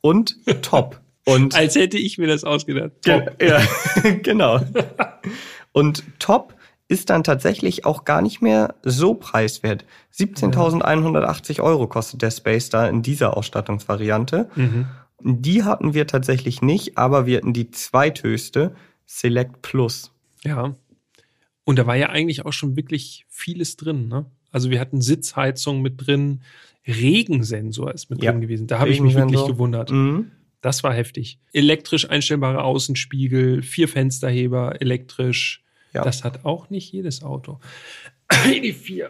und *laughs* Top. Und Als hätte ich mir das ausgedacht. Top. Ja, *laughs* genau. Und Top ist dann tatsächlich auch gar nicht mehr so preiswert. 17.180 Euro kostet der Space da in dieser Ausstattungsvariante. Mhm. Die hatten wir tatsächlich nicht, aber wir hatten die zweithöchste Select Plus. Ja. Und da war ja eigentlich auch schon wirklich vieles drin. Ne? Also wir hatten Sitzheizung mit drin, Regensensor ist mit ja. drin gewesen. Da habe ich mich wirklich gewundert. Mhm. Das war heftig. Elektrisch einstellbare Außenspiegel, vier Fensterheber, elektrisch. Ja. Das hat auch nicht jedes Auto. Die vier.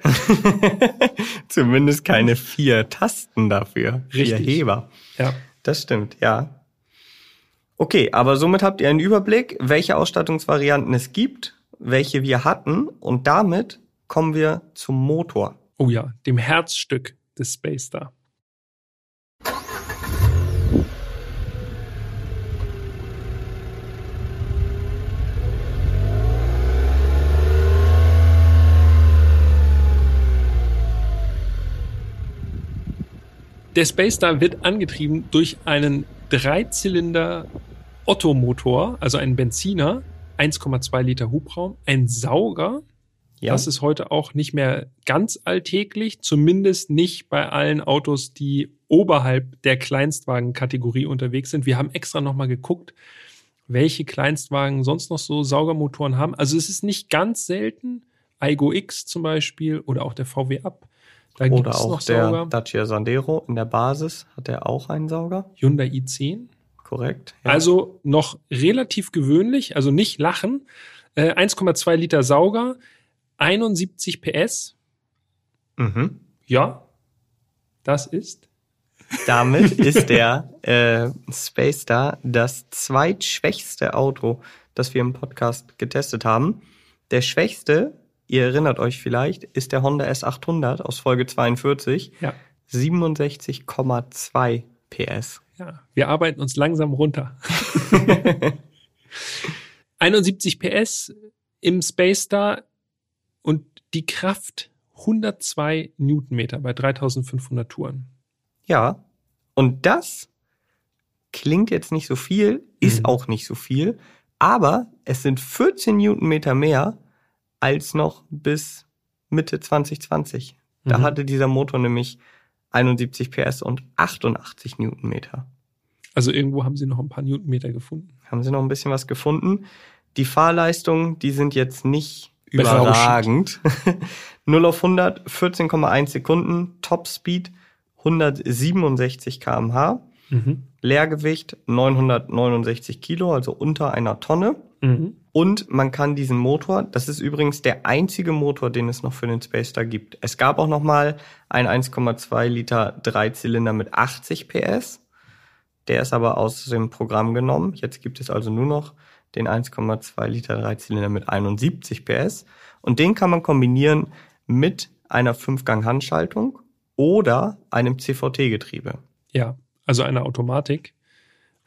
*laughs* Zumindest keine vier Tasten dafür. Richtig. Vier Heber. Ja. Das stimmt, ja. Okay, aber somit habt ihr einen Überblick, welche Ausstattungsvarianten es gibt, welche wir hatten und damit kommen wir zum Motor. Oh ja, dem Herzstück des Space Star. Der Space Star wird angetrieben durch einen Dreizylinder Ottomotor, also einen Benziner, 1,2 Liter Hubraum, ein Sauger. Ja. Das ist heute auch nicht mehr ganz alltäglich, zumindest nicht bei allen Autos, die oberhalb der Kleinstwagen-Kategorie unterwegs sind. Wir haben extra nochmal geguckt, welche Kleinstwagen sonst noch so Saugermotoren haben. Also es ist nicht ganz selten. Aigo X zum Beispiel oder auch der VW Up da Oder auch der Sauger. Dacia Sandero in der Basis hat er auch einen Sauger. Hyundai i10. Korrekt. Ja. Also noch relativ gewöhnlich, also nicht lachen. Äh, 1,2 Liter Sauger, 71 PS. Mhm. Ja, das ist. Damit *laughs* ist der äh, Space Star das zweitschwächste Auto, das wir im Podcast getestet haben. Der schwächste ihr erinnert euch vielleicht, ist der Honda S800 aus Folge 42. Ja. 67,2 PS. Ja, wir arbeiten uns langsam runter. *laughs* 71 PS im Space Star und die Kraft 102 Newtonmeter bei 3500 Touren. Ja, und das klingt jetzt nicht so viel, ist mhm. auch nicht so viel, aber es sind 14 Newtonmeter mehr als noch bis Mitte 2020. Da mhm. hatte dieser Motor nämlich 71 PS und 88 Newtonmeter. Also irgendwo haben sie noch ein paar Newtonmeter gefunden. Haben sie noch ein bisschen was gefunden. Die Fahrleistungen, die sind jetzt nicht überragend. *laughs* 0 auf 100, 14,1 Sekunden, Topspeed 167 kmh, mhm. Leergewicht 969 Kilo, also unter einer Tonne. Mhm. Und man kann diesen Motor, das ist übrigens der einzige Motor, den es noch für den Space Star gibt. Es gab auch noch mal einen 1,2 Liter Dreizylinder mit 80 PS. Der ist aber aus dem Programm genommen. Jetzt gibt es also nur noch den 1,2 Liter Dreizylinder mit 71 PS. Und den kann man kombinieren mit einer Fünfgang-Handschaltung oder einem CVT-Getriebe. Ja, also einer Automatik.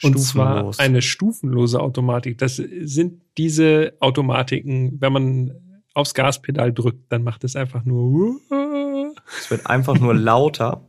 Und zwar eine stufenlose Automatik. Das sind diese Automatiken, wenn man aufs Gaspedal drückt, dann macht es einfach nur. Es wird einfach nur *laughs* lauter.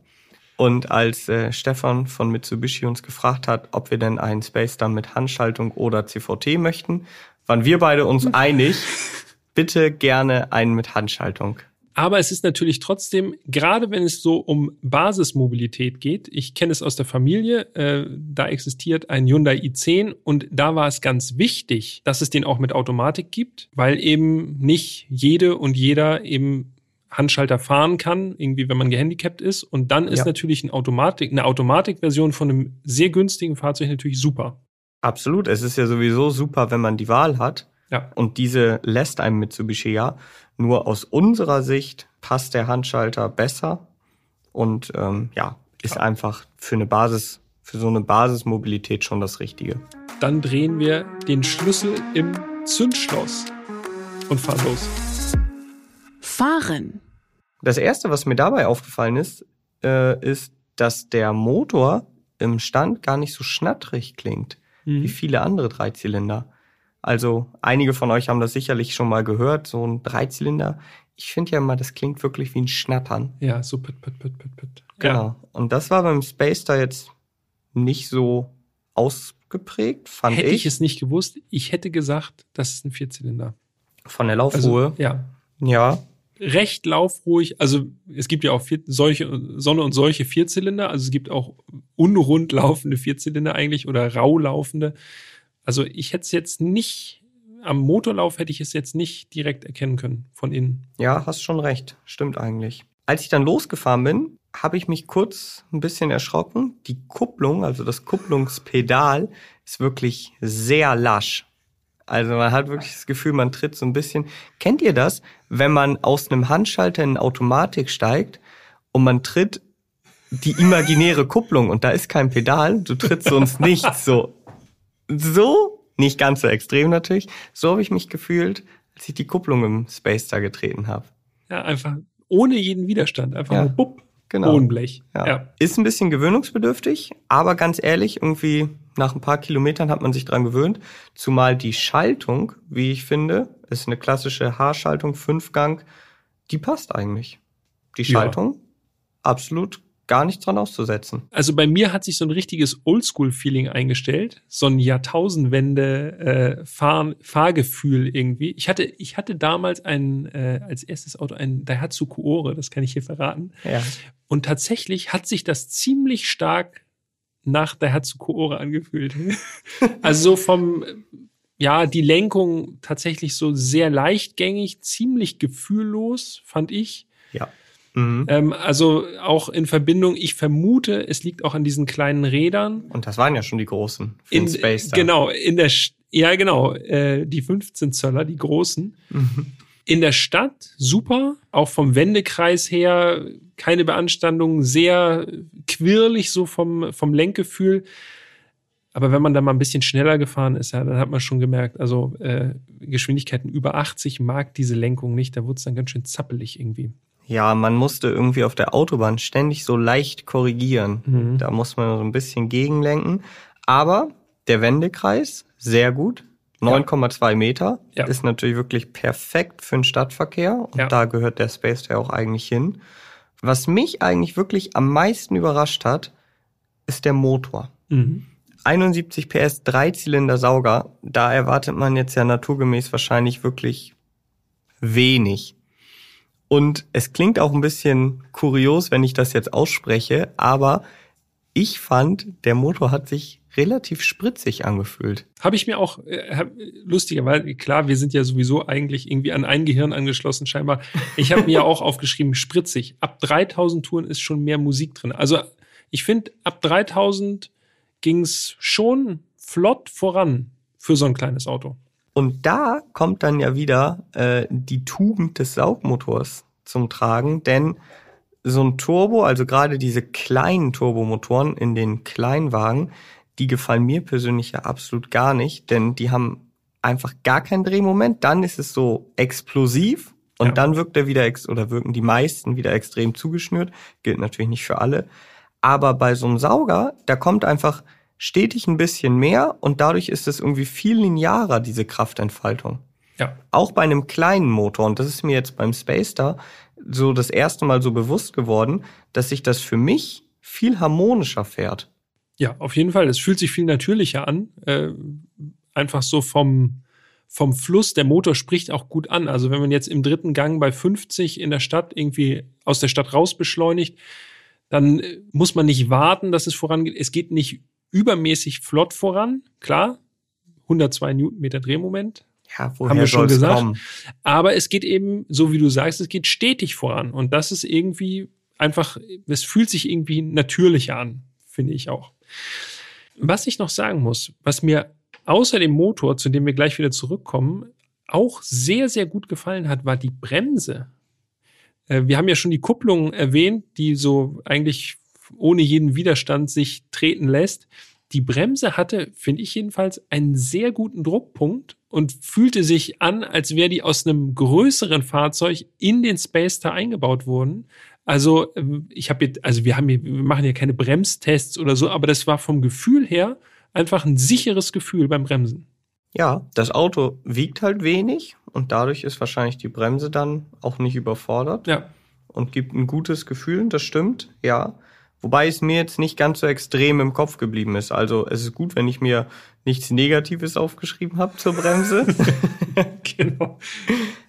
Und als äh, Stefan von Mitsubishi uns gefragt hat, ob wir denn einen Space Star mit Handschaltung oder CVT möchten, waren wir beide uns einig, *laughs* bitte gerne einen mit Handschaltung. Aber es ist natürlich trotzdem, gerade wenn es so um Basismobilität geht, ich kenne es aus der Familie, äh, da existiert ein Hyundai i10 und da war es ganz wichtig, dass es den auch mit Automatik gibt, weil eben nicht jede und jeder eben Handschalter fahren kann, irgendwie, wenn man gehandicapt ist. Und dann ist ja. natürlich ein Automatik, eine Automatikversion von einem sehr günstigen Fahrzeug natürlich super. Absolut. Es ist ja sowieso super, wenn man die Wahl hat. Ja. Und diese lässt einem Mitsubishi ja. Nur aus unserer Sicht passt der Handschalter besser und ähm, ja, ist ja. einfach für eine Basis, für so eine Basismobilität schon das Richtige. Dann drehen wir den Schlüssel im Zündschloss und fahren los. Fahren. Das erste, was mir dabei aufgefallen ist, äh, ist, dass der Motor im Stand gar nicht so schnattrig klingt mhm. wie viele andere Dreizylinder. Also einige von euch haben das sicherlich schon mal gehört, so ein Dreizylinder. Ich finde ja immer, das klingt wirklich wie ein Schnattern. Ja, so pit, pit, pit, pit, pit. Genau. Ja. Und das war beim Space da jetzt nicht so ausgeprägt, fand hätte ich. Hätte ich es nicht gewusst, ich hätte gesagt, das ist ein Vierzylinder. Von der Laufruhe? Also, ja. Ja. Recht laufruhig. Also es gibt ja auch vier, solche Sonne und solche Vierzylinder. Also es gibt auch unrund laufende Vierzylinder eigentlich oder rau laufende. Also ich hätte es jetzt nicht, am Motorlauf hätte ich es jetzt nicht direkt erkennen können von innen. Ja, hast schon recht. Stimmt eigentlich. Als ich dann losgefahren bin, habe ich mich kurz ein bisschen erschrocken. Die Kupplung, also das Kupplungspedal, ist wirklich sehr lasch. Also man hat wirklich das Gefühl, man tritt so ein bisschen. Kennt ihr das, wenn man aus einem Handschalter in Automatik steigt und man tritt die imaginäre Kupplung und da ist kein Pedal, du trittst sonst *laughs* nichts so so, nicht ganz so extrem natürlich, so habe ich mich gefühlt, als ich die Kupplung im Space da getreten habe. Ja, einfach ohne jeden Widerstand, einfach ja, nur bupp, genau. Bodenblech. Ja. ja. Ist ein bisschen gewöhnungsbedürftig, aber ganz ehrlich, irgendwie nach ein paar Kilometern hat man sich dran gewöhnt, zumal die Schaltung, wie ich finde, ist eine klassische H-Schaltung, Fünfgang, die passt eigentlich. Die Schaltung, ja. absolut gar nichts dran auszusetzen. Also bei mir hat sich so ein richtiges Oldschool-Feeling eingestellt, so ein Jahrtausendwende äh, irgendwie. Ich hatte ich hatte damals ein äh, als erstes Auto ein Daihatsu Kuore, das kann ich hier verraten. Ja. Und tatsächlich hat sich das ziemlich stark nach Daihatsu Kuore angefühlt. *laughs* also so vom ja, die Lenkung tatsächlich so sehr leichtgängig, ziemlich gefühllos, fand ich. Ja. Mhm. Ähm, also auch in Verbindung, ich vermute, es liegt auch an diesen kleinen Rädern. Und das waren ja schon die großen für in, Space. Da. Genau, in der ja genau, äh, die 15 Zöller, die großen. Mhm. In der Stadt super, auch vom Wendekreis her keine Beanstandung, sehr quirlig so vom vom Lenkgefühl. Aber wenn man da mal ein bisschen schneller gefahren ist, ja, dann hat man schon gemerkt, also äh, Geschwindigkeiten über 80 mag diese Lenkung nicht, da wurde es dann ganz schön zappelig irgendwie. Ja, man musste irgendwie auf der Autobahn ständig so leicht korrigieren. Mhm. Da muss man so ein bisschen gegenlenken. Aber der Wendekreis, sehr gut. 9,2 ja. Meter ja. ist natürlich wirklich perfekt für den Stadtverkehr. Und ja. da gehört der Space ja auch eigentlich hin. Was mich eigentlich wirklich am meisten überrascht hat, ist der Motor. Mhm. 71 PS, Dreizylinder Sauger. Da erwartet man jetzt ja naturgemäß wahrscheinlich wirklich wenig. Und es klingt auch ein bisschen kurios, wenn ich das jetzt ausspreche, aber ich fand, der Motor hat sich relativ spritzig angefühlt. Habe ich mir auch äh, lustigerweise, klar, wir sind ja sowieso eigentlich irgendwie an ein Gehirn angeschlossen scheinbar. Ich habe mir ja *laughs* auch aufgeschrieben, spritzig. Ab 3000 Touren ist schon mehr Musik drin. Also ich finde, ab 3000 ging's schon flott voran für so ein kleines Auto. Und da kommt dann ja wieder äh, die Tugend des Saugmotors zum Tragen, denn so ein Turbo, also gerade diese kleinen Turbomotoren in den Kleinwagen, die gefallen mir persönlich ja absolut gar nicht, denn die haben einfach gar keinen Drehmoment. Dann ist es so explosiv und ja. dann wirkt er wieder ex oder wirken die meisten wieder extrem zugeschnürt. Gilt natürlich nicht für alle. Aber bei so einem Sauger, da kommt einfach stetig ein bisschen mehr und dadurch ist es irgendwie viel linearer, diese Kraftentfaltung. Ja. Auch bei einem kleinen Motor, und das ist mir jetzt beim Space Star so das erste Mal so bewusst geworden, dass sich das für mich viel harmonischer fährt. Ja, auf jeden Fall. Es fühlt sich viel natürlicher an. Äh, einfach so vom, vom Fluss. Der Motor spricht auch gut an. Also wenn man jetzt im dritten Gang bei 50 in der Stadt irgendwie aus der Stadt raus beschleunigt, dann äh, muss man nicht warten, dass es vorangeht. Es geht nicht übermäßig flott voran, klar. 102 Newtonmeter Drehmoment. Ja, woher haben wir schon gesagt. Kommen? Aber es geht eben, so wie du sagst, es geht stetig voran. Und das ist irgendwie einfach, es fühlt sich irgendwie natürlicher an, finde ich auch. Was ich noch sagen muss, was mir außer dem Motor, zu dem wir gleich wieder zurückkommen, auch sehr, sehr gut gefallen hat, war die Bremse. Äh, wir haben ja schon die Kupplung erwähnt, die so eigentlich ohne jeden Widerstand sich treten lässt. Die Bremse hatte, finde ich jedenfalls, einen sehr guten Druckpunkt und fühlte sich an, als wäre die aus einem größeren Fahrzeug in den Space Star eingebaut worden. Also ähm, ich habe jetzt, also wir haben hier, wir machen hier keine Bremstests oder so, aber das war vom Gefühl her einfach ein sicheres Gefühl beim Bremsen. Ja, das Auto wiegt halt wenig und dadurch ist wahrscheinlich die Bremse dann auch nicht überfordert. Ja. Und gibt ein gutes Gefühl, das stimmt, ja. Wobei es mir jetzt nicht ganz so extrem im Kopf geblieben ist. Also es ist gut, wenn ich mir nichts Negatives aufgeschrieben habe zur Bremse. *laughs* genau.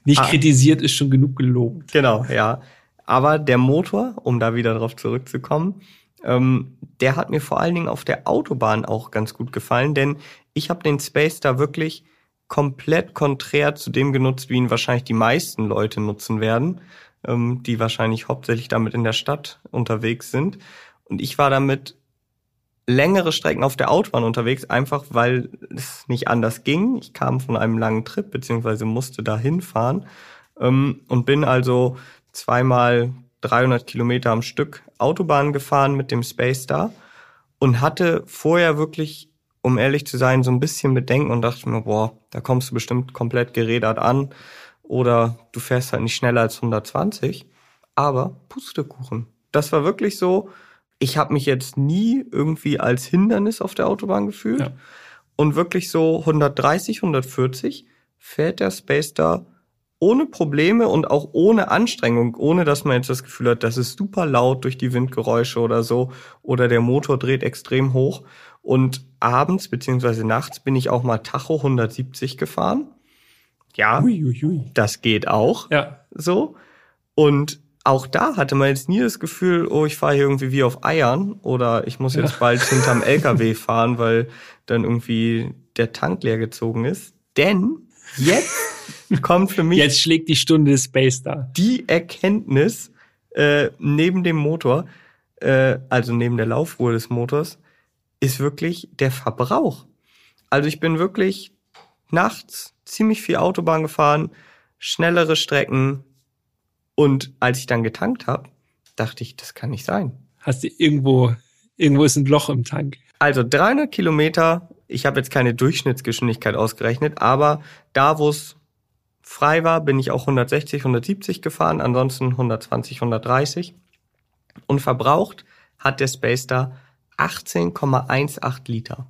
Nicht ah. kritisiert ist schon genug gelobt. Genau, ja. Aber der Motor, um da wieder drauf zurückzukommen, ähm, der hat mir vor allen Dingen auf der Autobahn auch ganz gut gefallen, denn ich habe den Space da wirklich komplett konträr zu dem genutzt, wie ihn wahrscheinlich die meisten Leute nutzen werden, ähm, die wahrscheinlich hauptsächlich damit in der Stadt unterwegs sind. Und ich war damit längere Strecken auf der Autobahn unterwegs, einfach weil es nicht anders ging. Ich kam von einem langen Trip, beziehungsweise musste da hinfahren ähm, und bin also zweimal 300 Kilometer am Stück Autobahn gefahren mit dem Space Star und hatte vorher wirklich, um ehrlich zu sein, so ein bisschen Bedenken und dachte mir, boah, da kommst du bestimmt komplett gerädert an oder du fährst halt nicht schneller als 120. Aber Pustekuchen. Das war wirklich so, ich habe mich jetzt nie irgendwie als Hindernis auf der Autobahn gefühlt. Ja. Und wirklich so 130, 140 fährt der Space Star ohne Probleme und auch ohne Anstrengung, ohne dass man jetzt das Gefühl hat, das ist super laut durch die Windgeräusche oder so oder der Motor dreht extrem hoch. Und abends beziehungsweise nachts bin ich auch mal Tacho 170 gefahren. Ja, ui, ui, ui. das geht auch. Ja. So. Und auch da hatte man jetzt nie das Gefühl, oh, ich fahre hier irgendwie wie auf Eiern oder ich muss jetzt ja. bald *laughs* hinterm LKW fahren, weil dann irgendwie der Tank leer gezogen ist. Denn jetzt *laughs* kommt für mich. Jetzt schlägt die Stunde des Space da. Die Erkenntnis äh, neben dem Motor, äh, also neben der Laufruhe des Motors, ist wirklich der Verbrauch. Also ich bin wirklich nachts ziemlich viel Autobahn gefahren, schnellere Strecken und als ich dann getankt habe, dachte ich, das kann nicht sein. Hast du irgendwo, irgendwo ist ein Loch im Tank? Also 300 Kilometer, ich habe jetzt keine Durchschnittsgeschwindigkeit ausgerechnet, aber da, wo es frei war, bin ich auch 160, 170 gefahren, ansonsten 120, 130. Und verbraucht hat der Space da 18,18 Liter.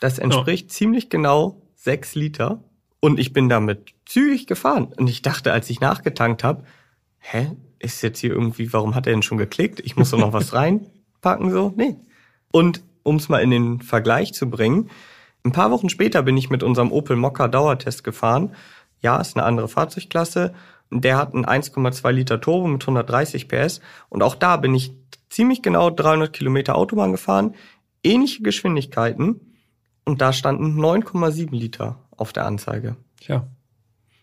Das entspricht oh. ziemlich genau 6 Liter. Und ich bin damit zügig gefahren. Und ich dachte, als ich nachgetankt habe, hä, ist jetzt hier irgendwie, warum hat er denn schon geklickt? Ich muss doch noch was *laughs* reinpacken, so? Nee. Und um es mal in den Vergleich zu bringen, ein paar Wochen später bin ich mit unserem Opel Mokka Dauertest gefahren ja, ist eine andere Fahrzeugklasse. Der hat einen 1,2 Liter Turbo mit 130 PS. Und auch da bin ich ziemlich genau 300 Kilometer Autobahn gefahren. Ähnliche Geschwindigkeiten. Und da standen 9,7 Liter auf der Anzeige. Tja.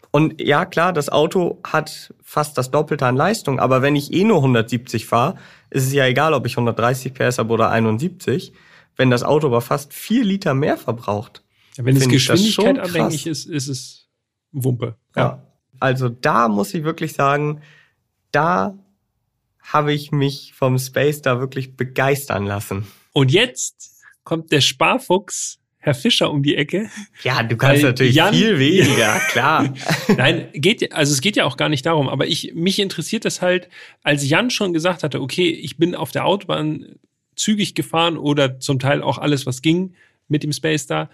Und ja, klar, das Auto hat fast das Doppelte an Leistung, aber wenn ich eh nur 170 fahre, ist es ja egal, ob ich 130 PS habe oder 71. Wenn das Auto aber fast 4 Liter mehr verbraucht. Ja, wenn es Geschwindigkeit abhängig ist, ist es Wumpe. Ja. ja. Also da muss ich wirklich sagen, da habe ich mich vom Space da wirklich begeistern lassen. Und jetzt kommt der Sparfuchs Herr Fischer um die Ecke. Ja, du kannst natürlich Jan, viel weniger, *laughs* klar. Nein, geht, also es geht ja auch gar nicht darum, aber ich, mich interessiert das halt, als Jan schon gesagt hatte, okay, ich bin auf der Autobahn zügig gefahren oder zum Teil auch alles, was ging mit dem Space da.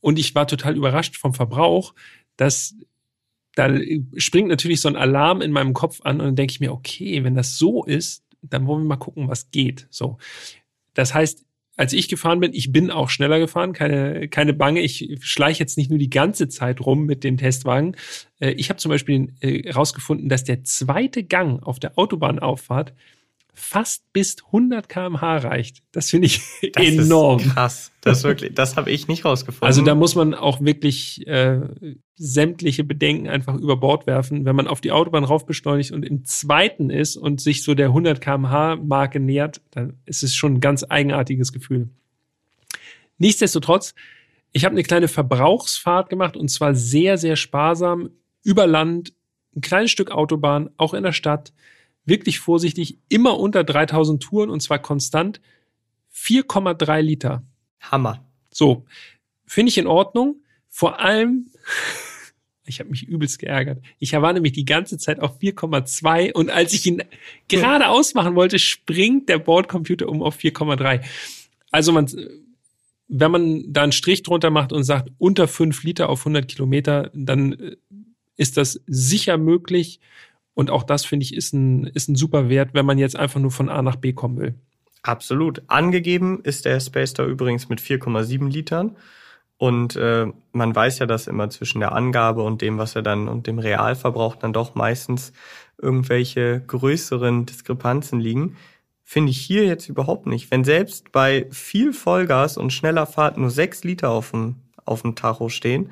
Und ich war total überrascht vom Verbrauch das, da springt natürlich so ein Alarm in meinem Kopf an und dann denke ich mir, okay, wenn das so ist, dann wollen wir mal gucken, was geht. So. Das heißt, als ich gefahren bin, ich bin auch schneller gefahren, keine, keine Bange. Ich schleiche jetzt nicht nur die ganze Zeit rum mit den Testwagen. Äh, ich habe zum Beispiel herausgefunden, dass der zweite Gang auf der Autobahnauffahrt fast bis 100 km/h reicht. Das finde ich *laughs* das enorm. Ist krass. Das wirklich, das habe ich nicht rausgefunden. Also da muss man auch wirklich äh, sämtliche Bedenken einfach über Bord werfen. Wenn man auf die Autobahn raufbeschleunigt und im zweiten ist und sich so der 100 km/h Marke nähert, dann ist es schon ein ganz eigenartiges Gefühl. Nichtsdestotrotz, ich habe eine kleine Verbrauchsfahrt gemacht und zwar sehr, sehr sparsam über Land, ein kleines Stück Autobahn, auch in der Stadt wirklich vorsichtig, immer unter 3000 Touren und zwar konstant 4,3 Liter. Hammer. So, finde ich in Ordnung. Vor allem, *laughs* ich habe mich übelst geärgert. Ich war nämlich die ganze Zeit auf 4,2 und als ich ihn gerade ausmachen wollte, springt der Bordcomputer um auf 4,3. Also man, wenn man da einen Strich drunter macht und sagt unter 5 Liter auf 100 Kilometer, dann äh, ist das sicher möglich und auch das, finde ich, ist ein, ist ein super Wert, wenn man jetzt einfach nur von A nach B kommen will. Absolut. Angegeben ist der Space Star übrigens mit 4,7 Litern. Und äh, man weiß ja, dass immer zwischen der Angabe und dem, was er dann und dem Realverbrauch dann doch meistens irgendwelche größeren Diskrepanzen liegen. Finde ich hier jetzt überhaupt nicht. Wenn selbst bei viel Vollgas und schneller Fahrt nur 6 Liter auf dem, auf dem Tacho stehen,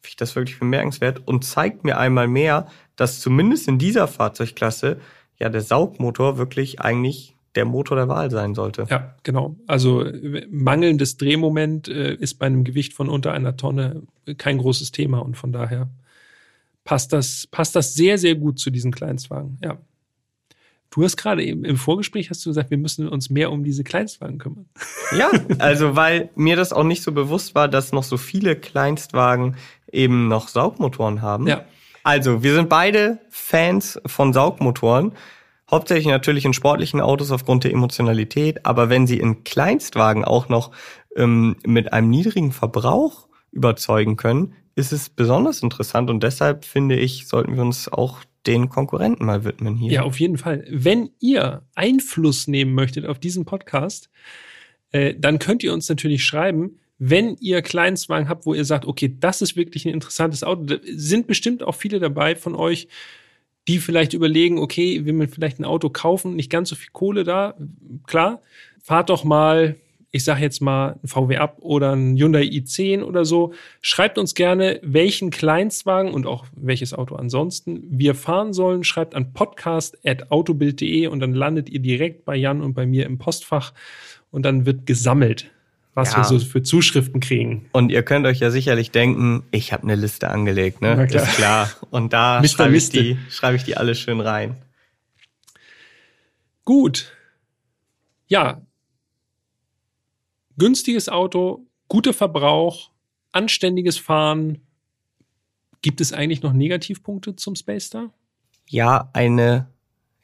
finde ich das wirklich bemerkenswert und zeigt mir einmal mehr, dass zumindest in dieser Fahrzeugklasse ja der Saugmotor wirklich eigentlich der Motor der Wahl sein sollte. Ja, genau. Also mangelndes Drehmoment äh, ist bei einem Gewicht von unter einer Tonne kein großes Thema und von daher passt das, passt das sehr, sehr gut zu diesen Kleinstwagen. Ja. Du hast gerade im, im Vorgespräch hast du gesagt, wir müssen uns mehr um diese Kleinstwagen kümmern. Ja, also weil mir das auch nicht so bewusst war, dass noch so viele Kleinstwagen eben noch Saugmotoren haben. Ja. Also, wir sind beide Fans von Saugmotoren. Hauptsächlich natürlich in sportlichen Autos aufgrund der Emotionalität, aber wenn sie in Kleinstwagen auch noch ähm, mit einem niedrigen Verbrauch überzeugen können, ist es besonders interessant und deshalb finde ich, sollten wir uns auch den Konkurrenten mal widmen hier. Ja, auf jeden Fall. Wenn ihr Einfluss nehmen möchtet auf diesen Podcast, äh, dann könnt ihr uns natürlich schreiben, wenn ihr Kleinstwagen habt, wo ihr sagt, okay, das ist wirklich ein interessantes Auto, sind bestimmt auch viele dabei von euch, die vielleicht überlegen, okay, will man vielleicht ein Auto kaufen, nicht ganz so viel Kohle da, klar, fahrt doch mal, ich sage jetzt mal ein VW Up oder ein Hyundai i10 oder so. Schreibt uns gerne, welchen Kleinstwagen und auch welches Auto ansonsten wir fahren sollen. Schreibt an podcast.autobild.de und dann landet ihr direkt bei Jan und bei mir im Postfach und dann wird gesammelt was ja. wir so für Zuschriften kriegen. Und ihr könnt euch ja sicherlich denken, ich habe eine Liste angelegt, ne? Klar. Ist klar. Und da *laughs* schreibe ich, die, schreibe ich die alle schön rein. Gut. Ja. Günstiges Auto, guter Verbrauch, anständiges Fahren. Gibt es eigentlich noch Negativpunkte zum Space Star? Ja, eine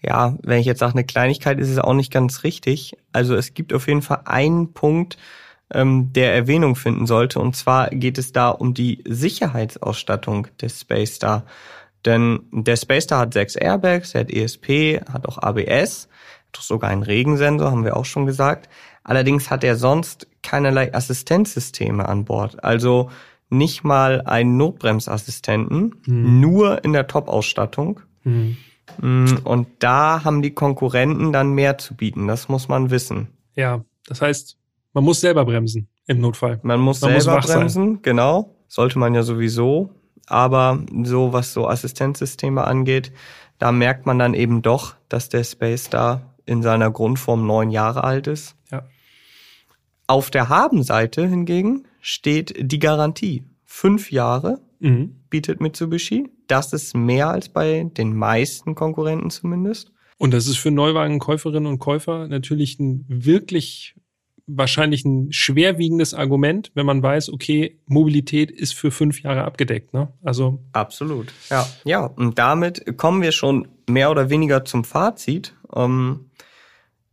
ja, wenn ich jetzt sage, eine Kleinigkeit ist es auch nicht ganz richtig. Also es gibt auf jeden Fall einen Punkt, ähm, der Erwähnung finden sollte. Und zwar geht es da um die Sicherheitsausstattung des Space Star. Denn der Space Star hat sechs Airbags, er hat ESP, hat auch ABS, hat sogar einen Regensensor, haben wir auch schon gesagt. Allerdings hat er sonst keinerlei Assistenzsysteme an Bord. Also nicht mal einen Notbremsassistenten, hm. nur in der Top-Ausstattung. Hm. Und da haben die Konkurrenten dann mehr zu bieten, das muss man wissen. Ja, das heißt, man muss selber bremsen im Notfall. Man muss man selber muss bremsen, sein. genau. Sollte man ja sowieso. Aber so, was so Assistenzsysteme angeht, da merkt man dann eben doch, dass der Space da in seiner Grundform neun Jahre alt ist. Ja. Auf der Habenseite hingegen steht die Garantie. Fünf Jahre mhm. bietet Mitsubishi. Das ist mehr als bei den meisten Konkurrenten zumindest. Und das ist für Neuwagenkäuferinnen und Käufer natürlich ein wirklich wahrscheinlich ein schwerwiegendes Argument, wenn man weiß, okay, Mobilität ist für fünf Jahre abgedeckt. Ne? Also absolut. Ja, ja. Und damit kommen wir schon mehr oder weniger zum Fazit. Ähm,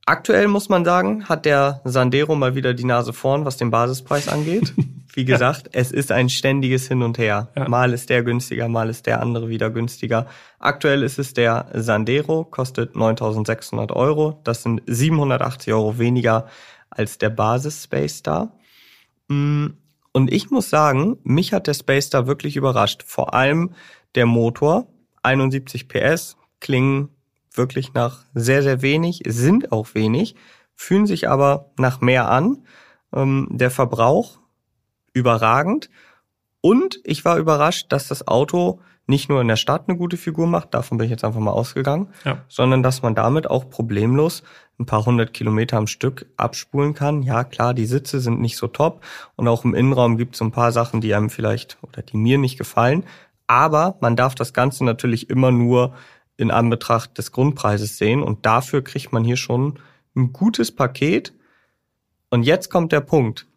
aktuell muss man sagen, hat der Sandero mal wieder die Nase vorn, was den Basispreis angeht. *laughs* Wie gesagt, es ist ein ständiges Hin und Her. Ja. Mal ist der günstiger, mal ist der andere wieder günstiger. Aktuell ist es der Sandero, kostet 9.600 Euro. Das sind 780 Euro weniger als der Basis Space Star. Mm, und ich muss sagen, mich hat der Space Star wirklich überrascht. Vor allem der Motor, 71 PS, klingen wirklich nach sehr, sehr wenig, sind auch wenig, fühlen sich aber nach mehr an. Ähm, der Verbrauch überragend. Und ich war überrascht, dass das Auto nicht nur in der Stadt eine gute Figur macht, davon bin ich jetzt einfach mal ausgegangen, ja. sondern dass man damit auch problemlos ein paar hundert Kilometer am Stück abspulen kann. Ja, klar, die Sitze sind nicht so top und auch im Innenraum gibt es so ein paar Sachen, die einem vielleicht oder die mir nicht gefallen. Aber man darf das Ganze natürlich immer nur in Anbetracht des Grundpreises sehen und dafür kriegt man hier schon ein gutes Paket. Und jetzt kommt der Punkt.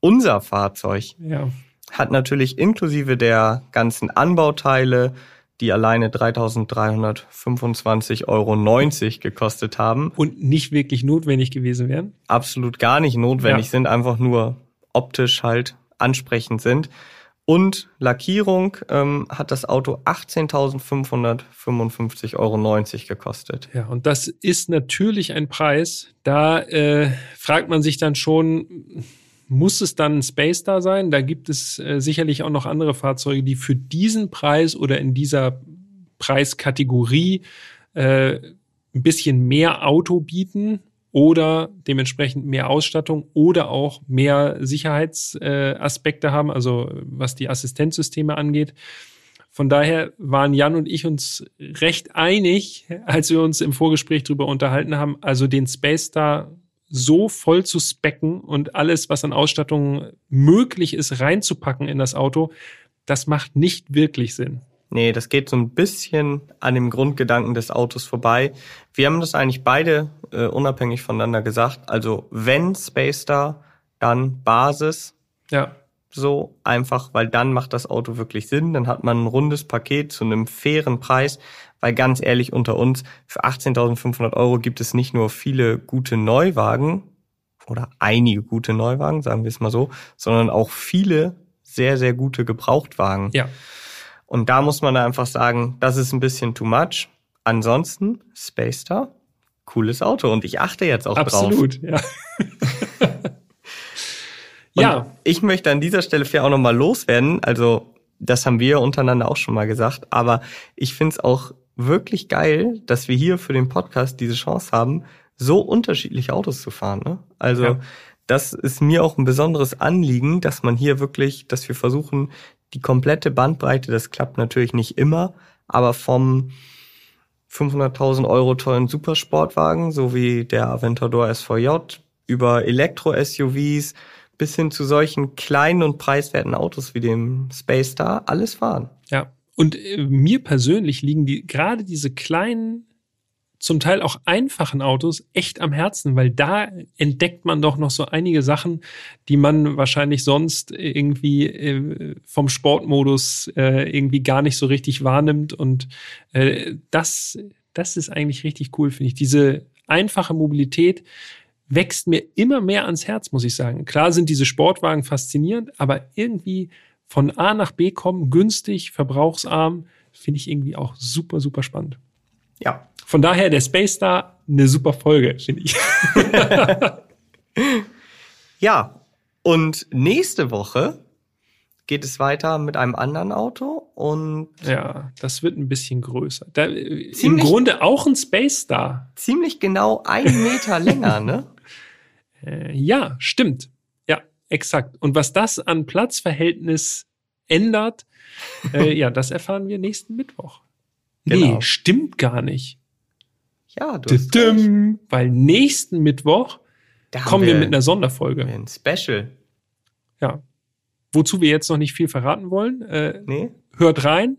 Unser Fahrzeug ja. hat natürlich inklusive der ganzen Anbauteile, die alleine 3.325,90 Euro gekostet haben. Und nicht wirklich notwendig gewesen wären? Absolut gar nicht notwendig ja. sind, einfach nur optisch halt ansprechend sind. Und Lackierung ähm, hat das Auto 18.555,90 Euro gekostet. Ja, und das ist natürlich ein Preis. Da äh, fragt man sich dann schon, muss es dann ein Space da sein? Da gibt es äh, sicherlich auch noch andere Fahrzeuge, die für diesen Preis oder in dieser Preiskategorie äh, ein bisschen mehr Auto bieten oder dementsprechend mehr Ausstattung oder auch mehr Sicherheitsaspekte äh, haben, also was die Assistenzsysteme angeht. Von daher waren Jan und ich uns recht einig, als wir uns im Vorgespräch darüber unterhalten haben, also den Space Star so voll zu specken und alles, was an Ausstattung möglich ist, reinzupacken in das Auto, das macht nicht wirklich Sinn. Nee, das geht so ein bisschen an dem Grundgedanken des Autos vorbei. Wir haben das eigentlich beide äh, unabhängig voneinander gesagt. Also wenn Space Star, dann Basis. Ja. So einfach, weil dann macht das Auto wirklich Sinn. Dann hat man ein rundes Paket zu einem fairen Preis. Weil ganz ehrlich unter uns, für 18.500 Euro gibt es nicht nur viele gute Neuwagen oder einige gute Neuwagen, sagen wir es mal so, sondern auch viele sehr, sehr gute Gebrauchtwagen. Ja. Und da muss man einfach sagen, das ist ein bisschen too much. Ansonsten, Space Star, cooles Auto. Und ich achte jetzt auch Absolut, drauf. Absolut, ja. *laughs* ja. Ich möchte an dieser Stelle für auch nochmal loswerden. Also, das haben wir untereinander auch schon mal gesagt. Aber ich finde es auch wirklich geil, dass wir hier für den Podcast diese Chance haben, so unterschiedliche Autos zu fahren. Ne? Also, ja. das ist mir auch ein besonderes Anliegen, dass man hier wirklich, dass wir versuchen, die komplette Bandbreite, das klappt natürlich nicht immer, aber vom 500.000 Euro tollen Supersportwagen, so wie der Aventador SVJ, über Elektro-SUVs bis hin zu solchen kleinen und preiswerten Autos wie dem Space Star, alles fahren. Und äh, mir persönlich liegen die gerade diese kleinen zum Teil auch einfachen Autos echt am Herzen, weil da entdeckt man doch noch so einige Sachen, die man wahrscheinlich sonst irgendwie äh, vom Sportmodus äh, irgendwie gar nicht so richtig wahrnimmt. Und äh, das, das ist eigentlich richtig cool, finde ich. Diese einfache Mobilität wächst mir immer mehr ans Herz, muss ich sagen. Klar sind diese Sportwagen faszinierend, aber irgendwie von A nach B kommen, günstig, verbrauchsarm, finde ich irgendwie auch super, super spannend. Ja, von daher der Space Star eine super Folge, finde ich. *laughs* ja, und nächste Woche geht es weiter mit einem anderen Auto und ja, das wird ein bisschen größer. Da, Im Grunde auch ein Space Star. Ziemlich genau einen Meter länger, ne? *laughs* Äh, ja, stimmt. Exakt. Und was das an Platzverhältnis ändert, *laughs* äh, ja, das erfahren wir nächsten Mittwoch. Genau. Nee, stimmt gar nicht. Ja, du hast recht. Weil nächsten Mittwoch kommen wir, wir mit einer Sonderfolge. Ein Special. Ja. Wozu wir jetzt noch nicht viel verraten wollen. Äh, nee. Hört rein.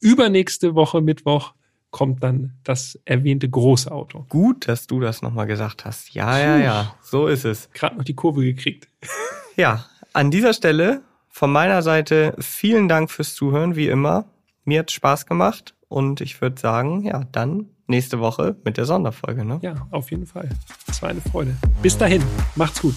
Übernächste Woche Mittwoch kommt dann das erwähnte große Auto. Gut, dass du das nochmal gesagt hast. Ja, ja, ja. So ist es. Gerade noch die Kurve gekriegt. *laughs* Ja, an dieser Stelle von meiner Seite vielen Dank fürs Zuhören, wie immer. Mir hat Spaß gemacht und ich würde sagen, ja, dann nächste Woche mit der Sonderfolge. Ne? Ja, auf jeden Fall. Es war eine Freude. Bis dahin, macht's gut.